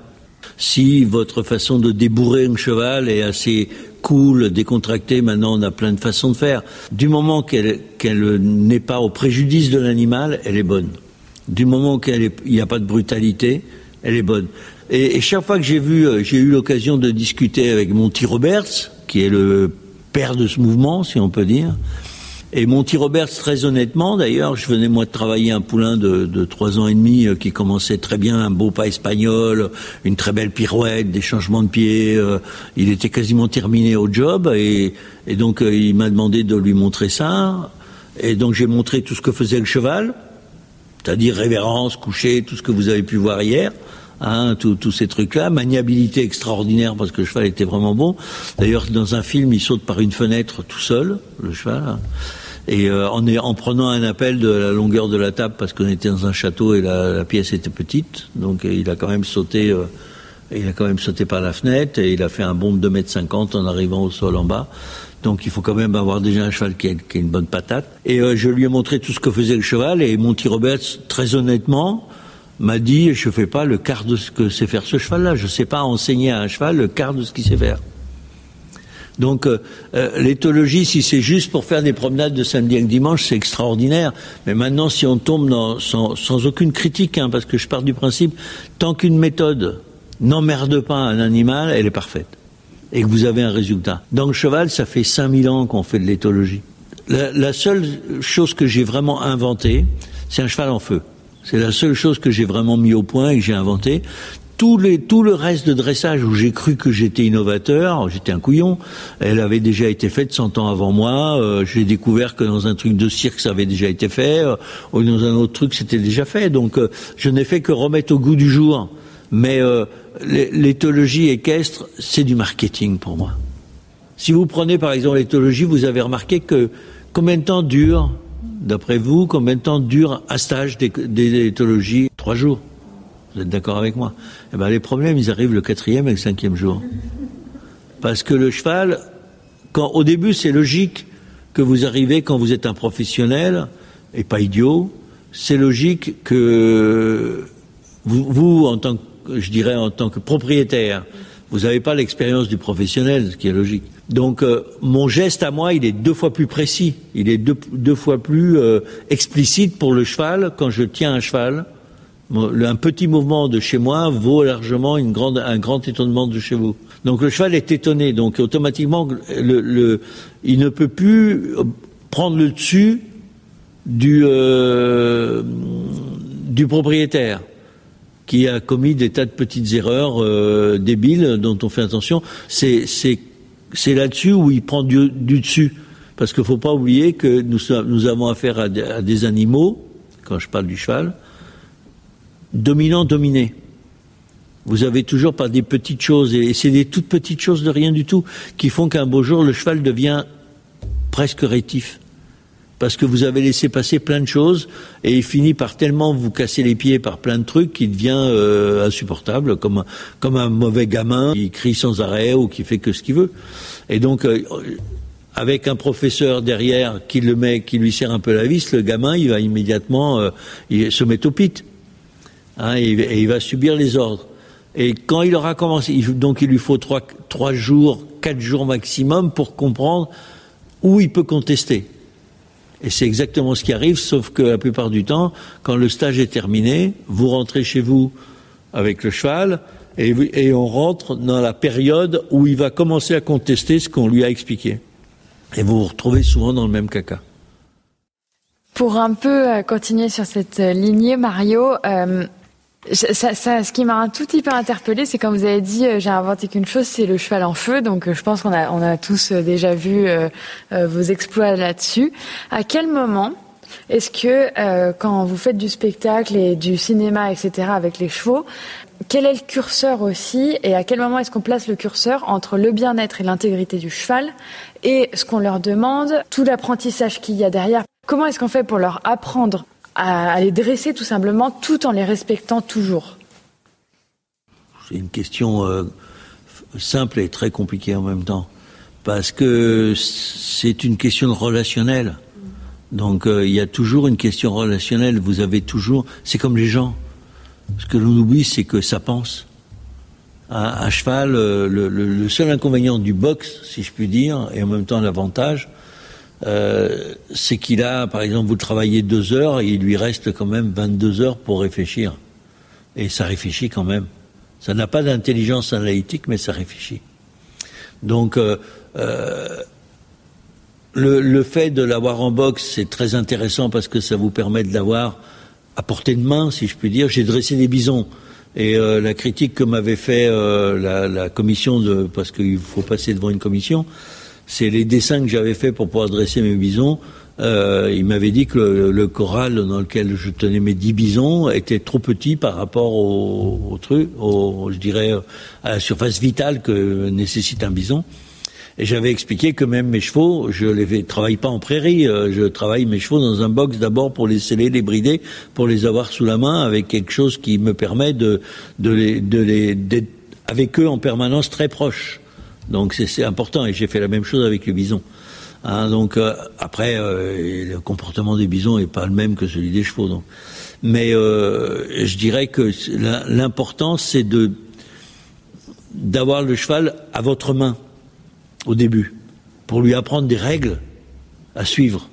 Si votre façon de débourrer un cheval est assez cool, décontractée, maintenant on a plein de façons de faire. Du moment qu'elle qu'elle n'est pas au préjudice de l'animal, elle est bonne. Du moment qu'il n'y a pas de brutalité, elle est bonne. Et, chaque fois que j'ai vu, euh, j'ai eu l'occasion de discuter avec Monty Roberts, qui est le père de ce mouvement, si on peut dire. Et Monty Roberts, très honnêtement, d'ailleurs, je venais moi de travailler un poulain de, trois ans et demi euh, qui commençait très bien, un beau pas espagnol, une très belle pirouette, des changements de pied. euh, il était quasiment terminé au job et, donc il m'a demandé de lui montrer ça. Et donc j'ai montré tout ce que faisait le cheval, c'est-à-dire révérence, coucher, tout ce que vous avez pu voir hier. Hein, tous ces trucs-là, maniabilité extraordinaire parce que le cheval était vraiment bon. D'ailleurs, dans un film, il saute par une fenêtre tout seul, le cheval. Et euh, en, prenant un appel de la longueur de la table parce qu'on était dans un château et la, pièce était petite, donc il a quand même sauté, euh, il a quand même sauté par la fenêtre et il a fait un bond de 2 mètres 50 en arrivant au sol en bas. Donc il faut quand même avoir déjà un cheval qui a, qui a une bonne patate. Et euh, je lui ai montré tout ce que faisait le cheval et Monty Roberts, très honnêtement, m'a dit je fais pas le quart de ce que sait faire ce cheval-là. Je sais pas enseigner à un cheval le quart de ce qu'il sait faire. Donc euh, euh, l'éthologie, si c'est juste pour faire des promenades de samedi et dimanche, c'est extraordinaire. Mais maintenant, si on tombe sans aucune critique, hein, parce que je pars du principe, tant qu'une méthode n'emmerde pas un animal, elle est parfaite. Et que vous avez un résultat. Dans le cheval, ça fait 5000 ans qu'on fait de l'éthologie. La, la seule chose que j'ai vraiment inventée, c'est un cheval en feu. C'est la seule chose que j'ai vraiment mis au point et que j'ai inventé. Tout, les, tout le reste de dressage où j'ai cru que j'étais innovateur, j'étais un couillon, elle avait déjà été faite 100 ans avant moi. Euh, j'ai découvert que dans un truc de cirque, ça avait déjà été fait, euh, ou dans un autre truc, c'était déjà fait. Donc, euh, je n'ai fait que remettre au goût du jour. Mais euh, l'é- l'éthologie équestre, c'est du marketing pour moi. Si vous prenez par exemple l'éthologie, vous avez remarqué que combien de temps dure, d'après vous, combien de temps dure un stage d'é- d'éthologie? Trois jours. Vous êtes d'accord avec moi? Eh ben, les problèmes, ils arrivent le quatrième et le cinquième jour. Parce que le cheval, quand, au début, c'est logique que vous arrivez quand vous êtes un professionnel et pas idiot. C'est logique que vous, en tant je dirais, en tant que propriétaire, vous n'avez pas l'expérience du professionnel, ce qui est logique. Donc, euh, mon geste à moi, il est deux fois plus précis, il est deux, deux fois plus euh, explicite pour le cheval quand je tiens un cheval. Un petit mouvement de chez moi vaut largement une grande, un grand étonnement de chez vous. Donc le cheval est étonné, donc automatiquement, le, le- il ne peut plus prendre le dessus du, euh, du propriétaire qui a commis des tas de petites erreurs euh, débiles dont on fait attention. C'est c'est là-dessus où il prend du, dessus, parce qu'il faut pas oublier que nous avons affaire à des, à des animaux. Quand je parle du cheval, dominant dominé. Vous avez toujours par des petites choses, et c'est des toutes petites choses de rien du tout, qui font qu'un beau jour, le cheval devient presque rétif. Parce que vous avez laissé passer plein de choses, et il finit par tellement vous casser les pieds par plein de trucs qu'il devient euh, insupportable, comme un, mauvais gamin qui crie sans arrêt ou qui fait que ce qu'il veut. Et donc, euh, avec un professeur derrière qui le met, qui lui serre un peu la vis, le gamin, il va immédiatement euh, il se mettre au pit. Hein, et, il va subir les ordres. Et quand il aura commencé, il- donc il lui faut trois jours, quatre jours maximum pour comprendre où il peut contester. Et c'est exactement ce qui arrive, sauf que la plupart du temps, quand le stage est terminé, vous rentrez chez vous avec le cheval et, on rentre dans la période où il va commencer à contester ce qu'on lui a expliqué. Et vous vous retrouvez souvent dans le même caca. Pour un peu euh, continuer sur cette euh, lignée, Mario, euh, ça, ça, ce qui m'a un tout petit peu interpellé, c'est quand vous avez dit euh, j'ai inventé qu'une chose, c'est le cheval en feu. Donc je pense qu'on a, on a tous déjà vu euh, vos exploits là-dessus. À quel moment est-ce que euh, quand vous faites du spectacle et du cinéma, etc., avec les chevaux, quel est le curseur aussi et à quel moment est-ce qu'on place le curseur entre le bien-être et l'intégrité du cheval et ce qu'on leur demande, tout l'apprentissage qu'il y a derrière? Comment est-ce qu'on fait pour leur apprendre à, les dresser tout simplement tout en les respectant toujours C'est une question euh, simple et très compliquée en même temps. Parce que c'est une question relationnelle. Donc euh, il y a toujours une question relationnelle. Vous avez toujours. C'est comme les gens. Ce que l'on oublie, c'est que ça pense. À, cheval, euh, le, seul inconvénient du box, si je puis dire, et en même temps l'avantage, euh, c'est qu'il a, par exemple, vous travaillez deux heures et il lui reste quand même 22 heures pour réfléchir. Et ça réfléchit quand même. Ça n'a pas d'intelligence analytique, mais ça réfléchit. Donc, euh, euh, le, le, fait de l'avoir en boxe, c'est très intéressant parce que ça vous permet de l'avoir à portée de main, si je puis dire. J'ai dressé des bisons. Et euh, la critique que m'avait fait euh, la, la, commission, de, parce qu'il faut passer devant une commission, c'est les dessins que j'avais faits pour pouvoir dresser mes bisons. Euh, il m'avait dit que le, corral dans lequel je tenais mes dix bisons était trop petit par rapport au, au truc, au, je dirais, à la surface vitale que nécessite un bison. Et j'avais expliqué que même mes chevaux, je les travaille pas en prairie, euh, je travaille mes chevaux dans un box d'abord pour les sceller, les brider, pour les avoir sous la main avec quelque chose qui me permet de, de les, de les, d'être avec eux en permanence très proche. Donc c'est important et j'ai fait la même chose avec les bisons. Hein, donc euh, après, euh, le comportement des bisons est pas le même que celui des chevaux. Donc. Mais euh, je dirais que l'important c'est de d'avoir le cheval à votre main au début pour lui apprendre des règles à suivre.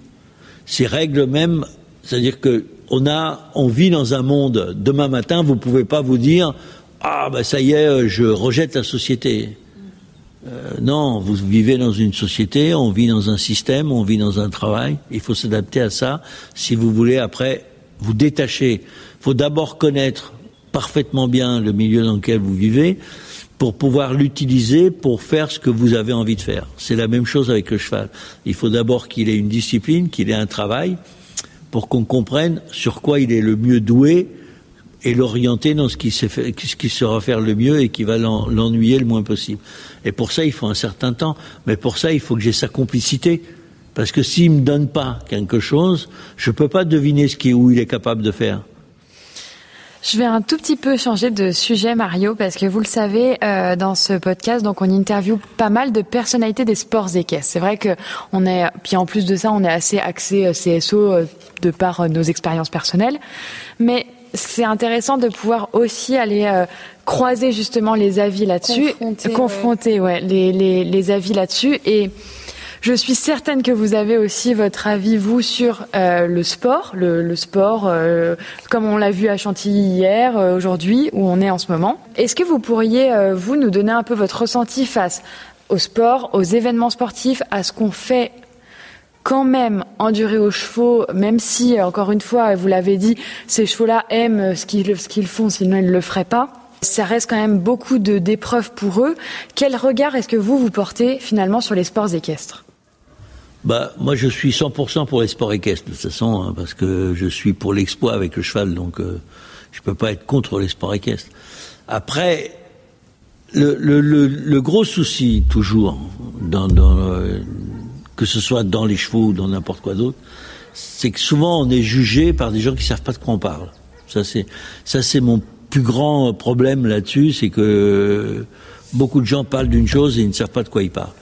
Ces règles même, c'est-à-dire que on a, on vit dans un monde. Demain matin, vous pouvez pas vous dire ah ben ça y est, je rejette la société. Euh, non, vous vivez dans une société, on vit dans un système, on vit dans un travail. Il faut s'adapter à ça. Si vous voulez après vous détacher, il faut d'abord connaître parfaitement bien le milieu dans lequel vous vivez pour pouvoir l'utiliser pour faire ce que vous avez envie de faire. C'est la même chose avec le cheval. Il faut d'abord qu'il ait une discipline, qu'il ait un travail, pour qu'on comprenne sur quoi il est le mieux doué et l'orienter dans ce qui, fait, ce qui sera faire le mieux et qui va l'ennuyer le moins possible. Et pour ça, il faut un certain temps. Mais pour ça, il faut que j'ai sa complicité. Parce que s'il me donne pas quelque chose, je peux pas deviner ce qui, où il est capable de faire. Je vais un tout petit peu changer de sujet, Mario, parce que vous le savez, euh, dans ce podcast, donc on interviewe pas mal de personnalités des sports équestres. C'est vrai que on est, puis en plus de ça, on est assez axé euh, CSO euh, de par nos expériences personnelles. Mais c'est intéressant de pouvoir aussi aller croiser justement les avis là-dessus, confronter, ouais. les, les, les avis là-dessus et je suis certaine que vous avez aussi votre avis, vous, sur euh, le sport, le, le sport, euh, comme on l'a vu à Chantilly hier, euh, aujourd'hui, où on est en ce moment. Est-ce que vous pourriez, euh, vous, nous donner un peu votre ressenti face au sport, aux événements sportifs, à ce qu'on fait quand même endurer aux chevaux, même si, encore une fois, vous l'avez dit, ces chevaux-là aiment ce qu'ils font, sinon ils ne le feraient pas. Ça reste quand même beaucoup d'épreuves pour eux. Quel regard est-ce que vous vous portez finalement sur les sports équestres? Bah, moi, je suis 100% pour les sports équestres, de toute façon, hein, parce que je suis pour l'exploit avec le cheval, donc euh, je peux pas être contre les sports équestres. Après, le, gros souci, toujours, dans, dans, euh, que ce soit dans les chevaux ou dans n'importe quoi d'autre, c'est que souvent on est jugé par des gens qui savent pas de quoi on parle. Ça, c'est, ça, c'est mon plus grand problème là-dessus, c'est que beaucoup de gens parlent d'une chose et ils ne savent pas de quoi ils parlent.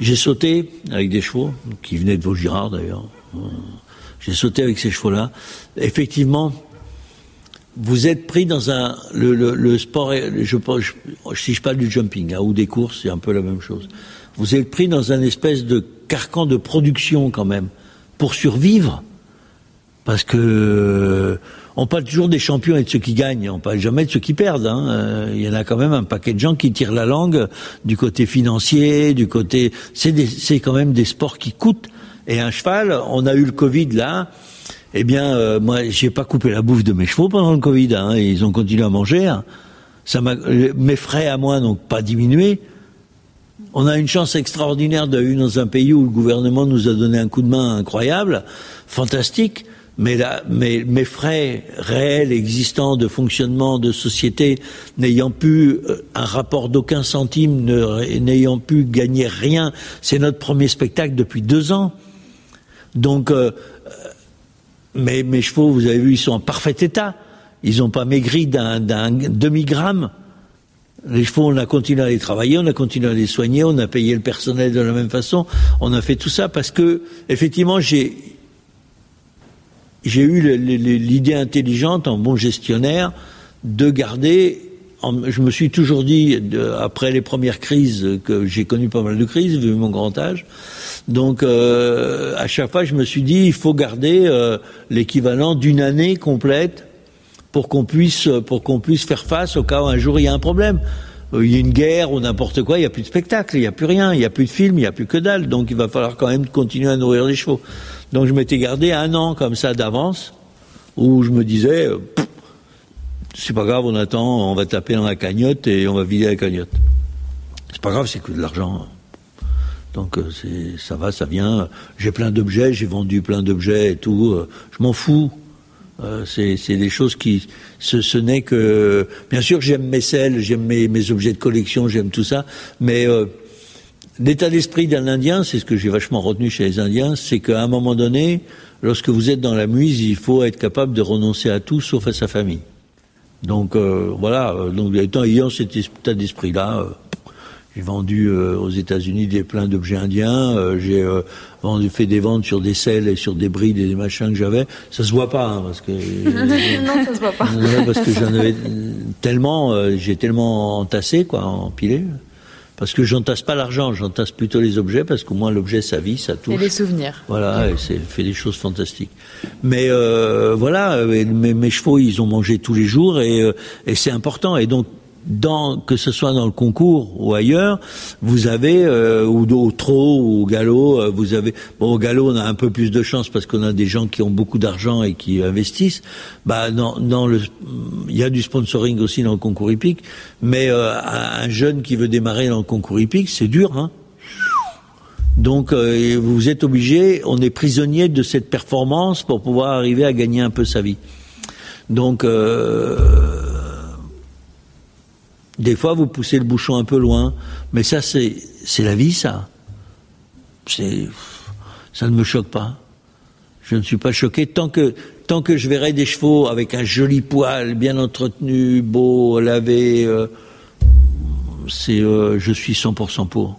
J'ai sauté avec des chevaux, qui venaient de Vaugirard d'ailleurs. J'ai sauté avec ces chevaux-là. Effectivement, vous êtes pris dans un le, sport. Je, si je parle du jumping hein, ou des courses, c'est un peu la même chose. Vous êtes pris dans un espèce de carcan de production quand même. pour survivre. Parce que on parle toujours des champions et de ceux qui gagnent, on parle jamais de ceux qui perdent. Hein. Euh, il y en a quand même un paquet de gens qui tirent la langue du côté financier, du côté. C'est quand même des sports qui coûtent. Et un cheval, on a eu le Covid là. Eh bien, euh, moi, j'ai pas coupé la bouffe de mes chevaux pendant le Covid. Hein, ils ont continué à manger. Hein. Ça mes frais à moi n'ont pas diminué. On a une chance extraordinaire vivre dans un pays où le gouvernement nous a donné un coup de main incroyable, fantastique. Mais, mes frais réels existants de fonctionnement de société, n'ayant pu euh, un rapport d'aucun centime, n'ayant pu gagner rien, c'est notre premier spectacle depuis deux ans. Donc, euh, mais mes chevaux, vous avez vu, ils sont en parfait état. Ils n'ont pas maigri d'un demi-gramme. Les on a continué à les travailler, on a continué à les soigner, on a payé le personnel de la même façon. On a fait tout ça parce que, effectivement, j'ai j'ai eu l'idée intelligente, en bon gestionnaire, de garder. je me suis toujours dit, après les premières crises, que j'ai connu pas mal de crises, vu mon grand âge, donc euh, à chaque fois, je me suis dit, il faut garder euh, l'équivalent d'une année complète pour qu'on puisse puisse faire face au cas où un jour il y a un problème. Euh, il y a une guerre ou n'importe quoi, il n'y a plus de spectacle, il n'y a plus rien, il n'y a plus de film, il n'y a plus que dalle. Donc il va falloir quand même continuer à nourrir les chevaux. Donc je m'étais gardé un an comme ça d'avance, où je me disais, c'est pas grave, on attend, on va taper dans la cagnotte et on va vider la cagnotte. C'est pas grave, c'est que de l'argent. Donc euh, ça va, ça vient. J'ai plein d'objets, j'ai vendu plein d'objets et tout. Euh, je m'en fous. Euh, c'est, des choses qui, ce, ce, n'est que, bien sûr, j'aime mes selles, j'aime mes, mes, objets de collection, j'aime tout ça, mais l'état d'esprit d'un Indien, c'est ce que j'ai vachement retenu chez les Indiens, c'est qu'à un moment donné, lorsque vous êtes dans la muse, il faut être capable de renoncer à tout sauf à sa famille. Donc voilà, donc ayant cet état d'esprit-là, j'ai vendu euh, aux États-Unis des plein d'objets indiens. Euh, j'ai euh, vendu, fait des ventes sur des selles et sur des brides et des machins que j'avais. Ça se voit pas hein, parce que <laughs> non, ça se voit pas. parce que j'en avais tellement, j'ai tellement entassé quoi, empilé. Parce que j'entasse pas l'argent, j'entasse plutôt les objets parce qu'au moins l'objet sa vie, ça touche. Et les souvenirs. Voilà, et c'est fait des choses fantastiques. Mais voilà, mes, mes, chevaux, ils ont mangé tous les jours et, et c'est important. Et donc dans, que ce soit dans le concours ou ailleurs, vous avez euh, ou au trot ou au galop, euh, vous avez bon au galop on a un peu plus de chance parce qu'on a des gens qui ont beaucoup d'argent et qui investissent. Bah dans, dans le il y a du sponsoring aussi dans le concours hippique, mais euh, un jeune qui veut démarrer dans le concours hippique, c'est dur hein. Donc vous êtes obligé, on est prisonnier de cette performance pour pouvoir arriver à gagner un peu sa vie. Donc des fois, vous poussez le bouchon un peu loin, mais ça, c'est la vie, ça. C'est ça ne me choque pas. Je ne suis pas choqué tant que tant que je verrai des chevaux avec un joli poil, bien entretenu, beau, lavé. Euh, c'est euh, je suis 100% pour.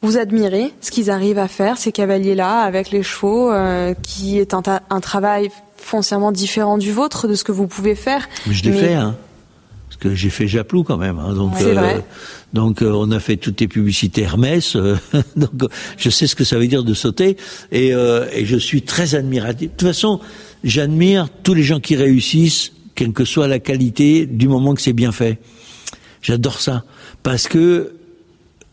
Vous admirez ce qu'ils arrivent à faire, ces cavaliers-là, avec les chevaux, euh, qui est un, un, travail foncièrement différent du vôtre, de ce que vous pouvez faire. Je l'ai fait, hein que j'ai fait Japlou quand même. Hein, donc, euh, donc euh, on a fait toutes les publicités Hermès. Euh, <laughs> donc je sais ce que ça veut dire de sauter et, et je suis très admiratif. De toute façon, j'admire tous les gens qui réussissent, quelle que soit la qualité, du moment que c'est bien fait. J'adore ça parce que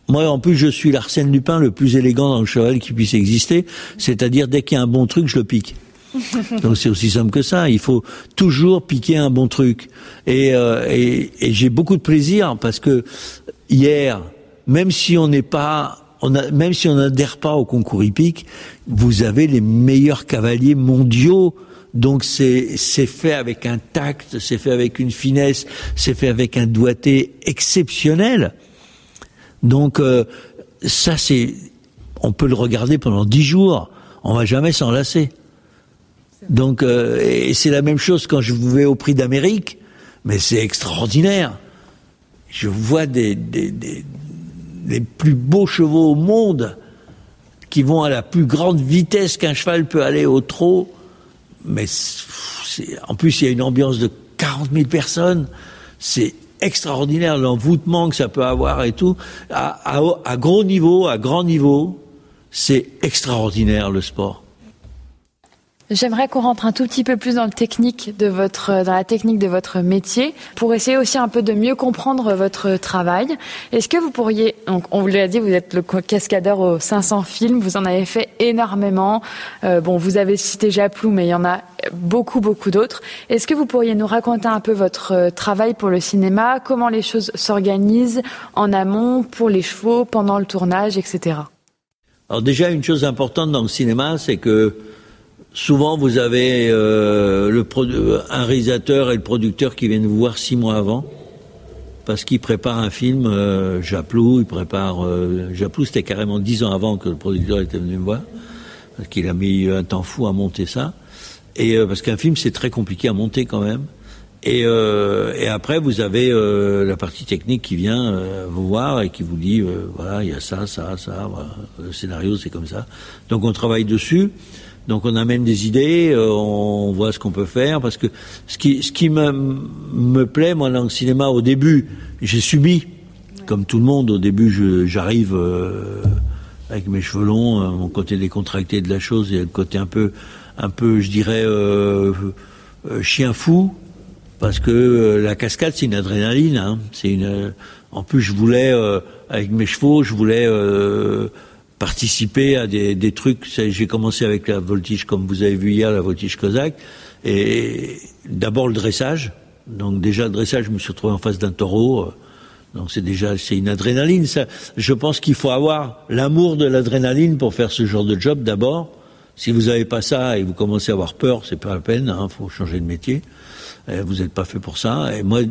moi, en plus, je suis l'Arsène Lupin le plus élégant dans le cheval qui puisse exister. C'est-à-dire, dès qu'il y a un bon truc, je le pique. <laughs> Donc c'est aussi simple que ça. Il faut toujours piquer un bon truc. Et, euh, et, et j'ai beaucoup de plaisir parce que hier, même si on n'est pas, on a, même si on n'adhère pas au concours hippique, vous avez les meilleurs cavaliers mondiaux. Donc c'est c'est fait avec un tact, c'est fait avec une finesse, c'est fait avec un doigté exceptionnel. Donc euh, ça c'est, on peut le regarder pendant dix jours, on va jamais s'en lasser. Donc, euh, et c'est la même chose quand je vais au Prix d'Amérique, mais c'est extraordinaire. Je vois des, des, des, les plus beaux chevaux au monde qui vont à la plus grande vitesse qu'un cheval peut aller au trot. Mais en plus, il y a une ambiance de 40 000 personnes. C'est extraordinaire l'envoûtement que ça peut avoir et tout. À, à, à gros niveau, à grand niveau, c'est extraordinaire le sport. J'aimerais qu'on rentre un tout petit peu plus dans le technique de votre, dans la technique de votre métier, pour essayer aussi un peu de mieux comprendre votre travail. Est-ce que vous pourriez, donc on vous l'a dit, vous êtes le cascadeur aux 500 films, vous en avez fait énormément. Euh, bon, vous avez cité Japlou, mais il y en a beaucoup, beaucoup d'autres. Est-ce que vous pourriez nous raconter un peu votre euh, travail pour le cinéma, comment les choses s'organisent en amont pour les chevaux, pendant le tournage, etc. Alors déjà, une chose importante dans le cinéma, c'est que souvent vous avez euh, le un réalisateur et le producteur qui viennent vous voir six mois avant parce qu'il prépare un film. Euh, Japlou, prépare. Euh, Japlou, c'était carrément dix ans avant que le producteur était venu me voir parce qu'il a mis un temps fou à monter ça. Et euh, parce qu'un film, c'est très compliqué à monter quand même. Et, euh, et après, vous avez euh, la partie technique qui vient euh, vous voir et qui vous dit, voilà, il y a ça, ça, ça, voilà, le scénario, c'est comme ça. Donc on travaille dessus. Donc on amène des idées, on voit ce qu'on peut faire, parce que ce qui, ce qui me, me plaît, moi, dans le cinéma, au début, j'ai subi, comme tout le monde, au début, j'arrive avec mes cheveux longs, mon côté décontracté de la chose, et le côté un peu, un peu, je dirais, chien fou, parce que euh, la cascade c'est une adrénaline. Hein. C'est une. Euh, en plus, je voulais euh, avec mes chevaux, je voulais participer à des, des trucs. J'ai commencé avec la voltige, comme vous avez vu hier, la voltige cosaque, et d'abord le dressage. Donc déjà le dressage, je me suis retrouvé en face d'un taureau. Donc c'est déjà c'est une adrénaline. Ça, je pense qu'il faut avoir l'amour de l'adrénaline pour faire ce genre de job d'abord. Si vous n'avez pas ça et vous commencez à avoir peur, c'est pas la peine. Il hein, faut changer de métier. Vous n'êtes pas fait pour ça. Et moi,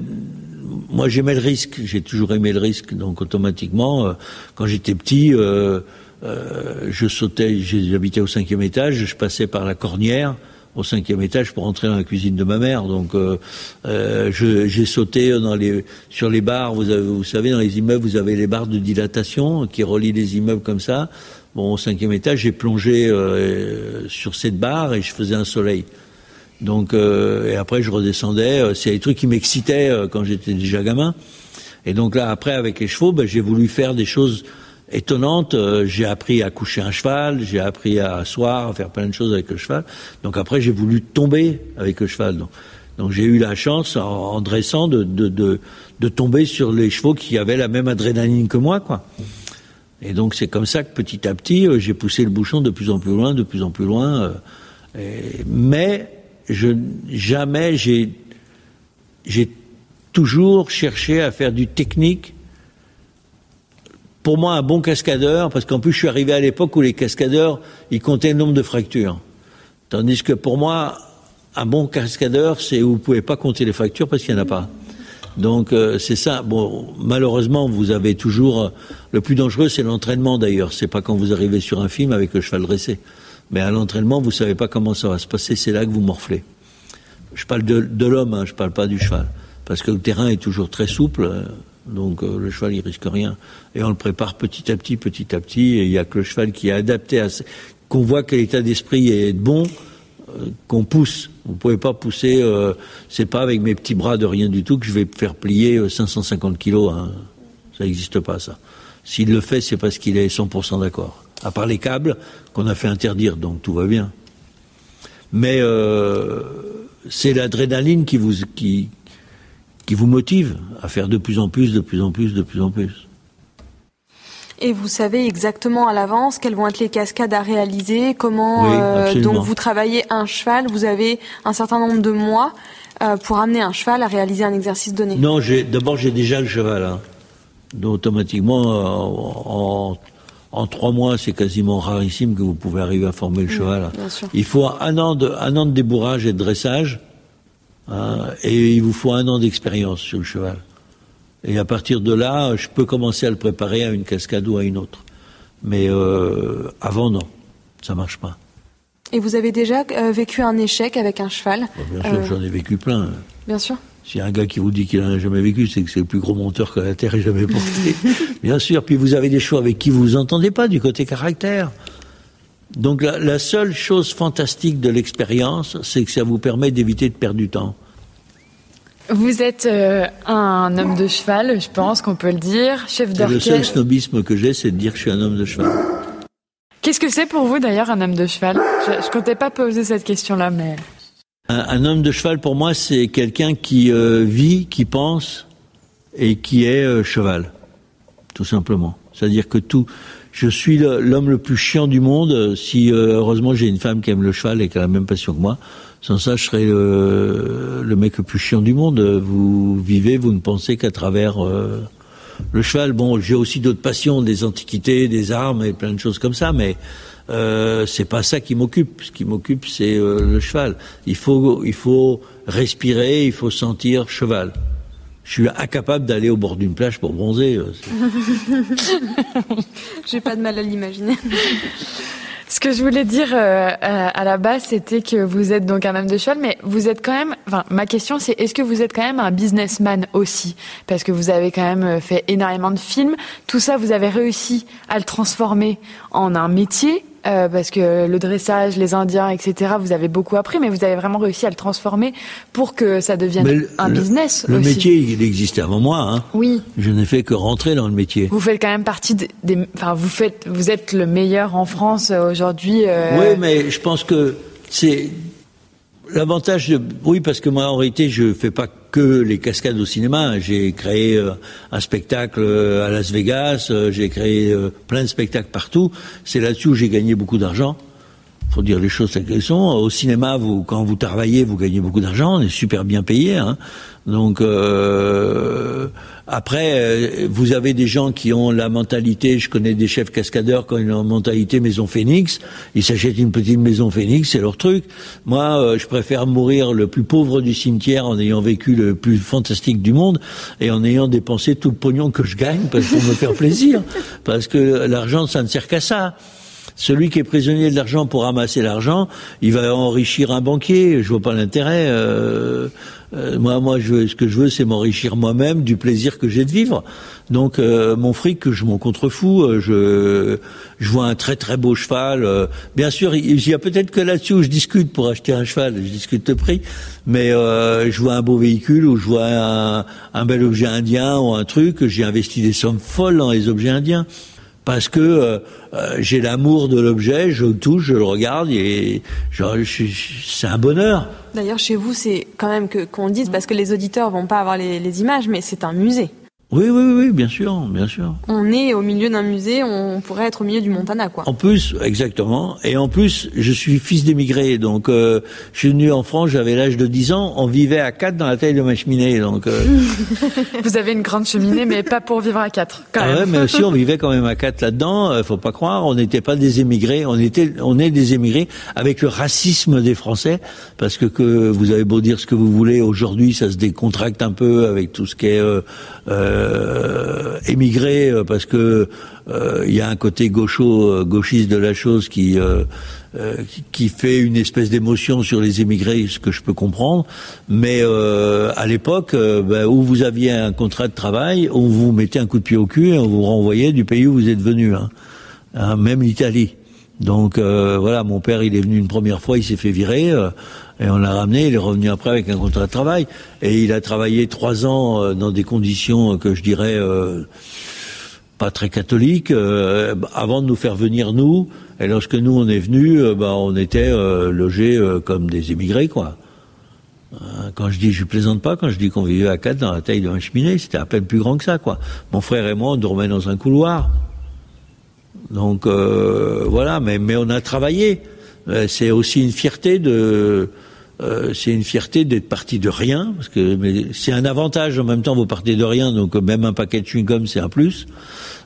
moi j'aimais le risque. J'ai toujours aimé le risque. Donc automatiquement, euh, quand j'étais petit, euh, je sautais. J'habitais au cinquième étage. Je passais par la cornière au cinquième étage pour entrer dans la cuisine de ma mère. Donc, j'ai sauté dans les, sur les barres. Vous, avez, vous savez, dans les immeubles, vous avez les barres de dilatation qui relient les immeubles comme ça. Bon, au cinquième étage, j'ai plongé sur cette barre et je faisais un soleil. Donc, euh, et après, je redescendais. Euh, c'est des trucs qui m'excitaient euh, quand j'étais déjà gamin. Et donc là, après, avec les chevaux, ben, j'ai voulu faire des choses étonnantes. j'ai appris à coucher un cheval, j'ai appris à asseoir, à faire plein de choses avec le cheval. Donc après, j'ai voulu tomber avec le cheval. Donc, j'ai eu la chance, en, dressant, de, de, de, de, tomber sur les chevaux qui avaient la même adrénaline que moi, quoi. Et donc c'est comme ça que petit à petit, j'ai poussé le bouchon de plus en plus loin, de plus en plus loin. Et, mais je, jamais j'ai toujours cherché à faire du technique. Pour moi, un bon cascadeur, parce qu'en plus, je suis arrivé à l'époque où les cascadeurs, ils comptaient le nombre de fractures. Tandis que pour moi, un bon cascadeur, c'est où vous pouvez pas compter les fractures parce qu'il n'y en a pas. Donc euh, c'est ça. Bon, malheureusement, vous avez toujours euh, le plus dangereux, c'est l'entraînement d'ailleurs. C'est pas quand vous arrivez sur un film avec le cheval dressé. Mais à l'entraînement, vous savez pas comment ça va se passer, c'est là que vous morflez. Je parle de, de l'homme, hein, je parle pas du cheval. Parce que le terrain est toujours très souple, euh, donc euh, le cheval il risque rien. Et on le prépare petit à petit, petit à petit, et il y a que le cheval qui est adapté à qu'on voit que l'état d'esprit est bon, euh, qu'on pousse. Vous pouvez pas pousser, c'est pas avec mes petits bras de rien du tout que je vais faire plier 550 kilos. Hein. Ça n'existe pas ça. S'il le fait, c'est parce qu'il est 100% d'accord à part les câbles qu'on a fait interdire, donc tout va bien. Mais euh, c'est l'adrénaline qui vous, qui, qui vous motive à faire de plus en plus, de plus en plus, de plus en plus. Et vous savez exactement à l'avance quelles vont être les cascades à réaliser, comment euh, donc vous travaillez un cheval, vous avez un certain nombre de mois euh, pour amener un cheval à réaliser un exercice donné. Non, d'abord j'ai déjà le cheval, hein. donc automatiquement en en trois mois, c'est quasiment rarissime que vous pouvez arriver à former le cheval. Il faut un an de, un an de débourrage et de dressage, hein, et il vous faut un an d'expérience sur le cheval. Et à partir de là, je peux commencer à le préparer à une cascade ou à une autre. Mais euh, avant, non, ça marche pas. Et vous avez déjà euh, vécu un échec avec un cheval? Bien sûr, euh, j'en ai vécu plein. Bien sûr. S'il y a un gars qui vous dit qu'il n'en a jamais vécu, c'est que c'est le plus gros monteur que la Terre ait jamais porté. <laughs> Bien sûr. Puis vous avez des choix avec qui vous vous entendez pas du côté caractère. Donc la, seule chose fantastique de l'expérience, c'est que ça vous permet d'éviter de perdre du temps. Vous êtes euh, un homme de cheval, je pense qu'on peut le dire, chef d'orchestre. Le seul snobisme que j'ai, c'est de dire que je suis un homme de cheval. Qu'est-ce que c'est pour vous d'ailleurs un homme de cheval? Je, ne comptais pas poser cette question-là, mais un, homme de cheval pour moi c'est quelqu'un qui euh, vit, qui pense et qui est euh, cheval, tout simplement. C'est-à-dire que tout, je suis l'homme le plus chiant du monde. Si euh, heureusement j'ai une femme qui aime le cheval et qui a la même passion que moi, sans ça je serais le mec le plus chiant du monde. Vous vivez, vous ne pensez qu'à travers le cheval, bon, j'ai aussi d'autres passions, des antiquités, des armes et plein de choses comme ça, mais euh, c'est pas ça qui m'occupe. Ce qui m'occupe, c'est euh, le cheval. Il faut, il faut respirer, il faut sentir cheval. Je suis incapable d'aller au bord d'une plage pour bronzer. Euh, <laughs> j'ai pas de mal à l'imaginer. Ce que je voulais dire euh, à la base, c'était que vous êtes donc un homme de cheval, mais vous êtes quand même. Enfin, ma question, c'est est-ce que vous êtes quand même un businessman aussi? Parce que vous avez quand même euh, fait énormément de films. Tout ça, vous avez réussi à le transformer en un métier. Euh, parce que le dressage, les Indiens, etc., vous avez beaucoup appris, mais vous avez vraiment réussi à le transformer pour que ça devienne un business. Le métier, il existait avant moi. Hein. Oui. Je n'ai fait que rentrer dans le métier. Vous faites quand même partie des. Enfin, vous faites, vous êtes le meilleur en France euh, aujourd'hui. Euh... Oui, mais je pense que c'est L'avantage, de... oui, parce que moi en réalité je fais pas que les cascades au cinéma. J'ai créé euh, un spectacle euh, à Las Vegas, euh, j'ai créé plein de spectacles partout. C'est là-dessus où j'ai gagné beaucoup d'argent. Faut dire les choses telles qu'elles sont. Au cinéma, vous, quand vous travaillez, vous gagnez beaucoup d'argent. On est super bien payé. Hein. Donc euh, après, euh, vous avez des gens qui ont la mentalité. Je connais des chefs cascadeurs qui ont une mentalité maison phénix. Ils s'achètent une petite maison phénix, c'est leur truc. Moi, euh, je préfère mourir le plus pauvre du cimetière en ayant vécu le plus fantastique du monde et en ayant dépensé tout le pognon que je gagne parce pour me faire plaisir. <laughs> Parce que l'argent, ça ne sert qu'à ça. Celui qui est prisonnier de l'argent pour ramasser l'argent, il va enrichir un banquier. Je vois pas l'intérêt. Euh, euh, moi, moi, je, ce que je veux, c'est m'enrichir moi-même du plaisir que j'ai de vivre. Donc, euh, mon fric, je m'en contrefous. Je, je vois un très très beau cheval. bien sûr, il y a peut-être que là-dessus où je discute pour acheter un cheval. Je discute le prix, mais je vois un beau véhicule ou je vois un, un bel objet indien ou un truc. J'ai investi des sommes folles dans les objets indiens parce que euh, euh, j'ai l'amour de l'objet, je le touche, je le regarde et c'est un bonheur. D'ailleurs, chez vous, c'est quand même qu'on dise parce que les auditeurs vont pas avoir les images, mais c'est un musée. Oui, oui, oui, bien sûr, bien sûr. On est au milieu d'un musée, on pourrait être au milieu du Montana, quoi. En plus, exactement. Et en plus, je suis fils d'émigré, donc euh, je suis venu en France, j'avais l'âge de 10 ans, on vivait à 4 dans la taille de ma cheminée, donc... Euh... <laughs> Vous avez une grande cheminée, mais pas pour vivre à 4, quand ah même. Ouais, mais aussi on vivait quand même à 4 là-dedans, euh, faut pas croire, on n'était pas des émigrés, on était, on est des émigrés avec le racisme des Français, parce que, que vous avez beau dire ce que vous voulez, aujourd'hui ça se décontracte un peu avec tout ce qui est... Euh, euh, émigrer euh, parce que euh, il y a un côté gaucho, gauchiste de la chose qui qui fait une espèce d'émotion sur les émigrés, ce que je peux comprendre. Mais à l'époque, ben, où vous aviez un contrat de travail, on vous mettait un coup de pied au cul et on vous renvoyait du pays où vous êtes venu, hein. Hein, même l'Italie. Donc voilà, mon père, il est venu une première fois, il s'est fait virer. Et on l'a ramené, il est revenu après avec un contrat de travail. Et il a travaillé trois ans euh, dans des conditions que je dirais euh, pas très catholiques, euh, avant de nous faire venir nous. Et lorsque nous on est venus, bah, on était logés comme des émigrés, quoi. Quand je dis, je plaisante pas, quand je dis qu'on vivait à quatre dans la taille d'un cheminée, c'était à peine plus grand que ça, quoi. Mon frère et moi, on dormait dans un couloir. Donc voilà, mais mais on a travaillé. C'est aussi une fierté de euh, c'est une fierté d'être parti de rien, parce que c'est un avantage en même temps. Vous partez de rien, donc même un paquet de chewing-gum c'est un plus.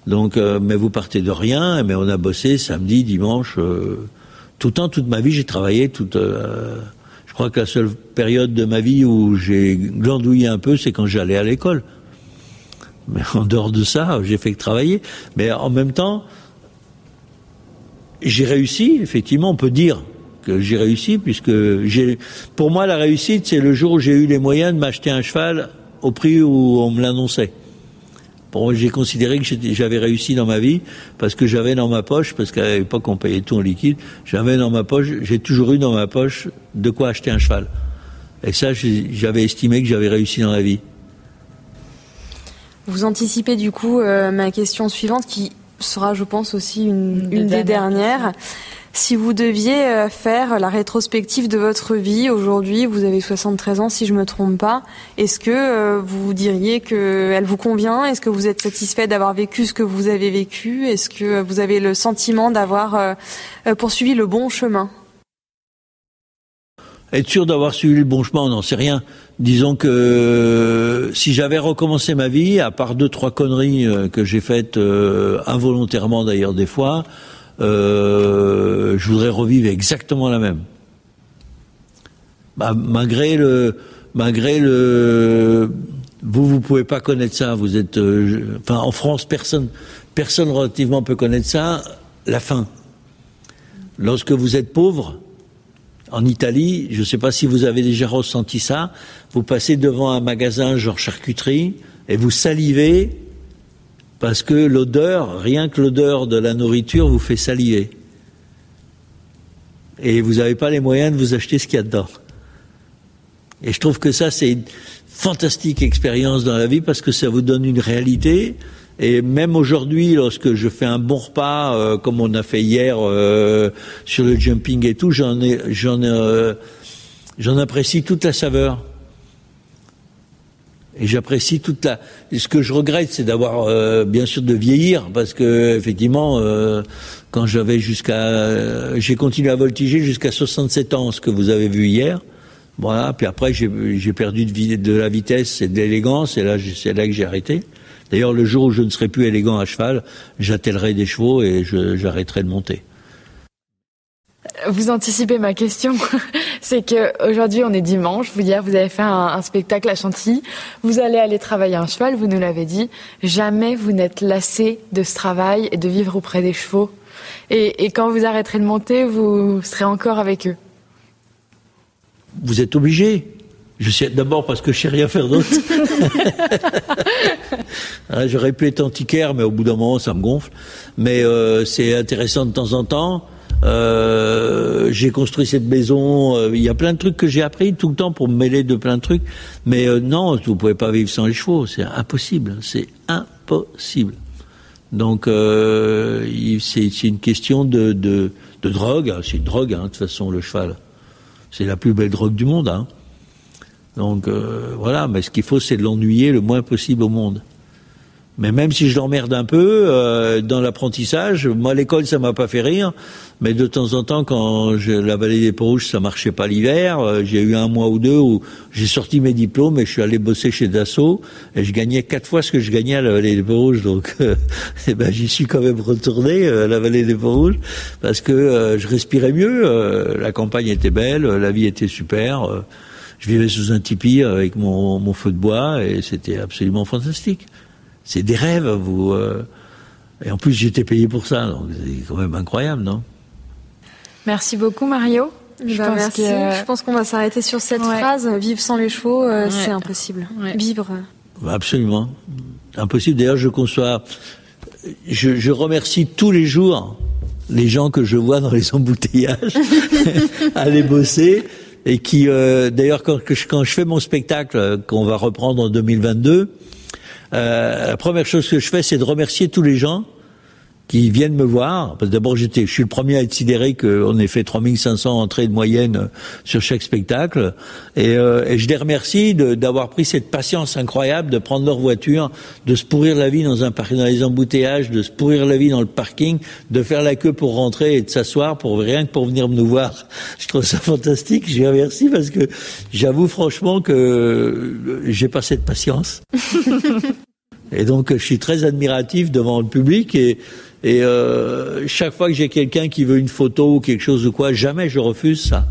Donc, euh, mais vous partez de rien. Mais on a bossé samedi, dimanche, euh, tout le temps, toute ma vie, j'ai travaillé. Je crois que la seule période de ma vie où j'ai glandouillé un peu, c'est quand j'allais à l'école. Mais en dehors de ça, j'ai fait que travailler. Mais en même temps, j'ai réussi. Effectivement, on peut dire que j'ai réussi, puisque j'ai, pour moi, la réussite, c'est le jour où j'ai eu les moyens de m'acheter un cheval au prix où on me l'annonçait. Pour moi, j'ai considéré que j'avais réussi dans ma vie parce que j'avais dans ma poche, parce qu'à l'époque on payait tout en liquide, j'avais dans ma poche, j'ai toujours eu dans ma poche de quoi acheter un cheval. Et ça, j'avais estimé que j'avais réussi dans la vie. Vous anticipez du coup euh, ma question suivante qui sera, je pense, aussi une, des dernières. Si vous deviez euh, faire la rétrospective de votre vie aujourd'hui, vous avez 73 ans si je me trompe pas, est-ce que euh, vous diriez qu'elle vous convient? Est-ce que vous êtes satisfait d'avoir vécu ce que vous avez vécu? Est-ce que vous avez le sentiment d'avoir euh, poursuivi le bon chemin? Être sûr d'avoir suivi le bon chemin, on n'en sait rien. Disons que si j'avais recommencé ma vie, à part deux trois conneries que j'ai faites involontairement d'ailleurs des fois, euh, je voudrais revivre exactement la même. Bah, malgré le, malgré le, vous vous pouvez pas connaître ça. Vous êtes, euh, enfin en France personne, personne relativement peut connaître ça. La faim. Lorsque vous êtes pauvre, en Italie, je ne sais pas si vous avez déjà ressenti ça. Vous passez devant un magasin genre charcuterie et vous salivez parce que l'odeur, rien que l'odeur de la nourriture vous fait saliver. Et vous n'avez pas les moyens de vous acheter ce qu'il y a dedans. Et je trouve que ça, c'est une fantastique expérience dans la vie parce que ça vous donne une réalité. Et même aujourd'hui, lorsque je fais un bon repas, euh, comme on a fait hier euh, sur le jumping et tout, j'en euh, j'en apprécie toute la saveur. Et j'apprécie toute la. Ce que je regrette, c'est d'avoir, euh, bien sûr, de vieillir, parce que effectivement, euh, quand j'avais jusqu'à, j'ai continué à voltiger jusqu'à 67 ans, ce que vous avez vu hier. Voilà. Puis après, j'ai perdu de, de, la vitesse et de l'élégance, et là, c'est là que j'ai arrêté. D'ailleurs, le jour où je ne serai plus élégant à cheval, j'attellerai des chevaux et j'arrêterai de monter. Vous anticipez ma question, <laughs> c'est que aujourd'hui on est dimanche. Vous hier vous avez fait un, spectacle à Chantilly. Vous allez aller travailler un cheval. Vous nous l'avez dit. Jamais vous n'êtes lassé de ce travail et de vivre auprès des chevaux. Et, quand vous arrêterez de monter, vous serez encore avec eux. Vous êtes obligé. Je sais d'abord parce que je sais rien faire d'autre. <laughs> Hein, j'aurais pu être antiquaire, mais au bout d'un moment, ça me gonfle. Mais euh, c'est intéressant de temps en temps. Euh, j'ai construit cette maison. Euh, il y a plein de trucs que j'ai appris tout le temps pour me mêler de plein de trucs. Mais euh, non, vous pouvez pas vivre sans les chevaux. C'est impossible. C'est impossible. Donc c'est une question de, drogue. Ah, c'est une drogue, hein, de toute façon, le cheval. C'est la plus belle drogue du monde. Hein. Donc voilà, mais ce qu'il faut, c'est l'ennuyer le moins possible au monde. Mais même si je l'emmerde un peu euh, dans l'apprentissage, moi l'école ça m'a pas fait rire, mais de temps en temps quand je, la vallée des Paux-Rouges ça marchait pas l'hiver, euh, j'ai eu un mois ou deux où j'ai sorti mes diplômes et je suis allé bosser chez Dassault et je gagnais quatre fois ce que je gagnais à la vallée des Paux-Rouges, donc euh, <laughs> eh ben j'y suis quand même retourné à la vallée des Paux-Rouges parce que je respirais mieux, la campagne était belle, la vie était super, je vivais sous un tipi avec mon, mon feu de bois et c'était absolument fantastique c'est des rêves, vous. Euh, et en plus, j'étais payé pour ça, donc c'est quand même incroyable, non? Merci beaucoup, Mario. Je, bah, pense merci. Je pense qu'on va s'arrêter sur cette phrase. Vivre sans les chevaux, euh, c'est impossible. Vivre. Absolument. Impossible. D'ailleurs, je conçois. Je, je, remercie tous les jours les gens que je vois dans les <laughs> embouteillages <laughs> aller bosser et qui, euh, d'ailleurs, quand, quand je fais mon spectacle qu'on va reprendre en 2022, euh, la première chose que je fais, c'est de remercier tous les gens qui viennent me voir. Parce d'abord, j'étais, je suis le premier à être sidéré qu'on ait fait 3500 entrées de moyenne sur chaque spectacle. Et, euh, et je les remercie d'avoir pris cette patience incroyable de prendre leur voiture, de se pourrir la vie dans un dans les embouteillages, de se pourrir la vie dans le parking, de faire la queue pour rentrer et de s'asseoir pour rien que pour venir nous voir. <laughs> Je trouve ça fantastique. Je les remercie parce que j'avoue franchement que j'ai pas cette patience. <laughs> Et donc, je suis très admiratif devant le public et, et euh, chaque fois que j'ai quelqu'un qui veut une photo ou quelque chose ou quoi, jamais je refuse ça.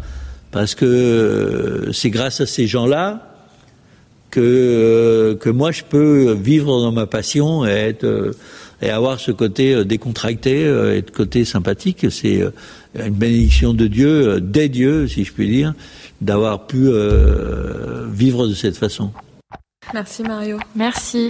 Parce que euh, c'est grâce à ces gens-là que, euh, que moi je peux vivre dans ma passion et, être, et avoir ce côté décontracté et ce côté sympathique. C'est une bénédiction de Dieu, des dieux, si je puis dire, d'avoir pu vivre de cette façon. Merci Mario. Merci.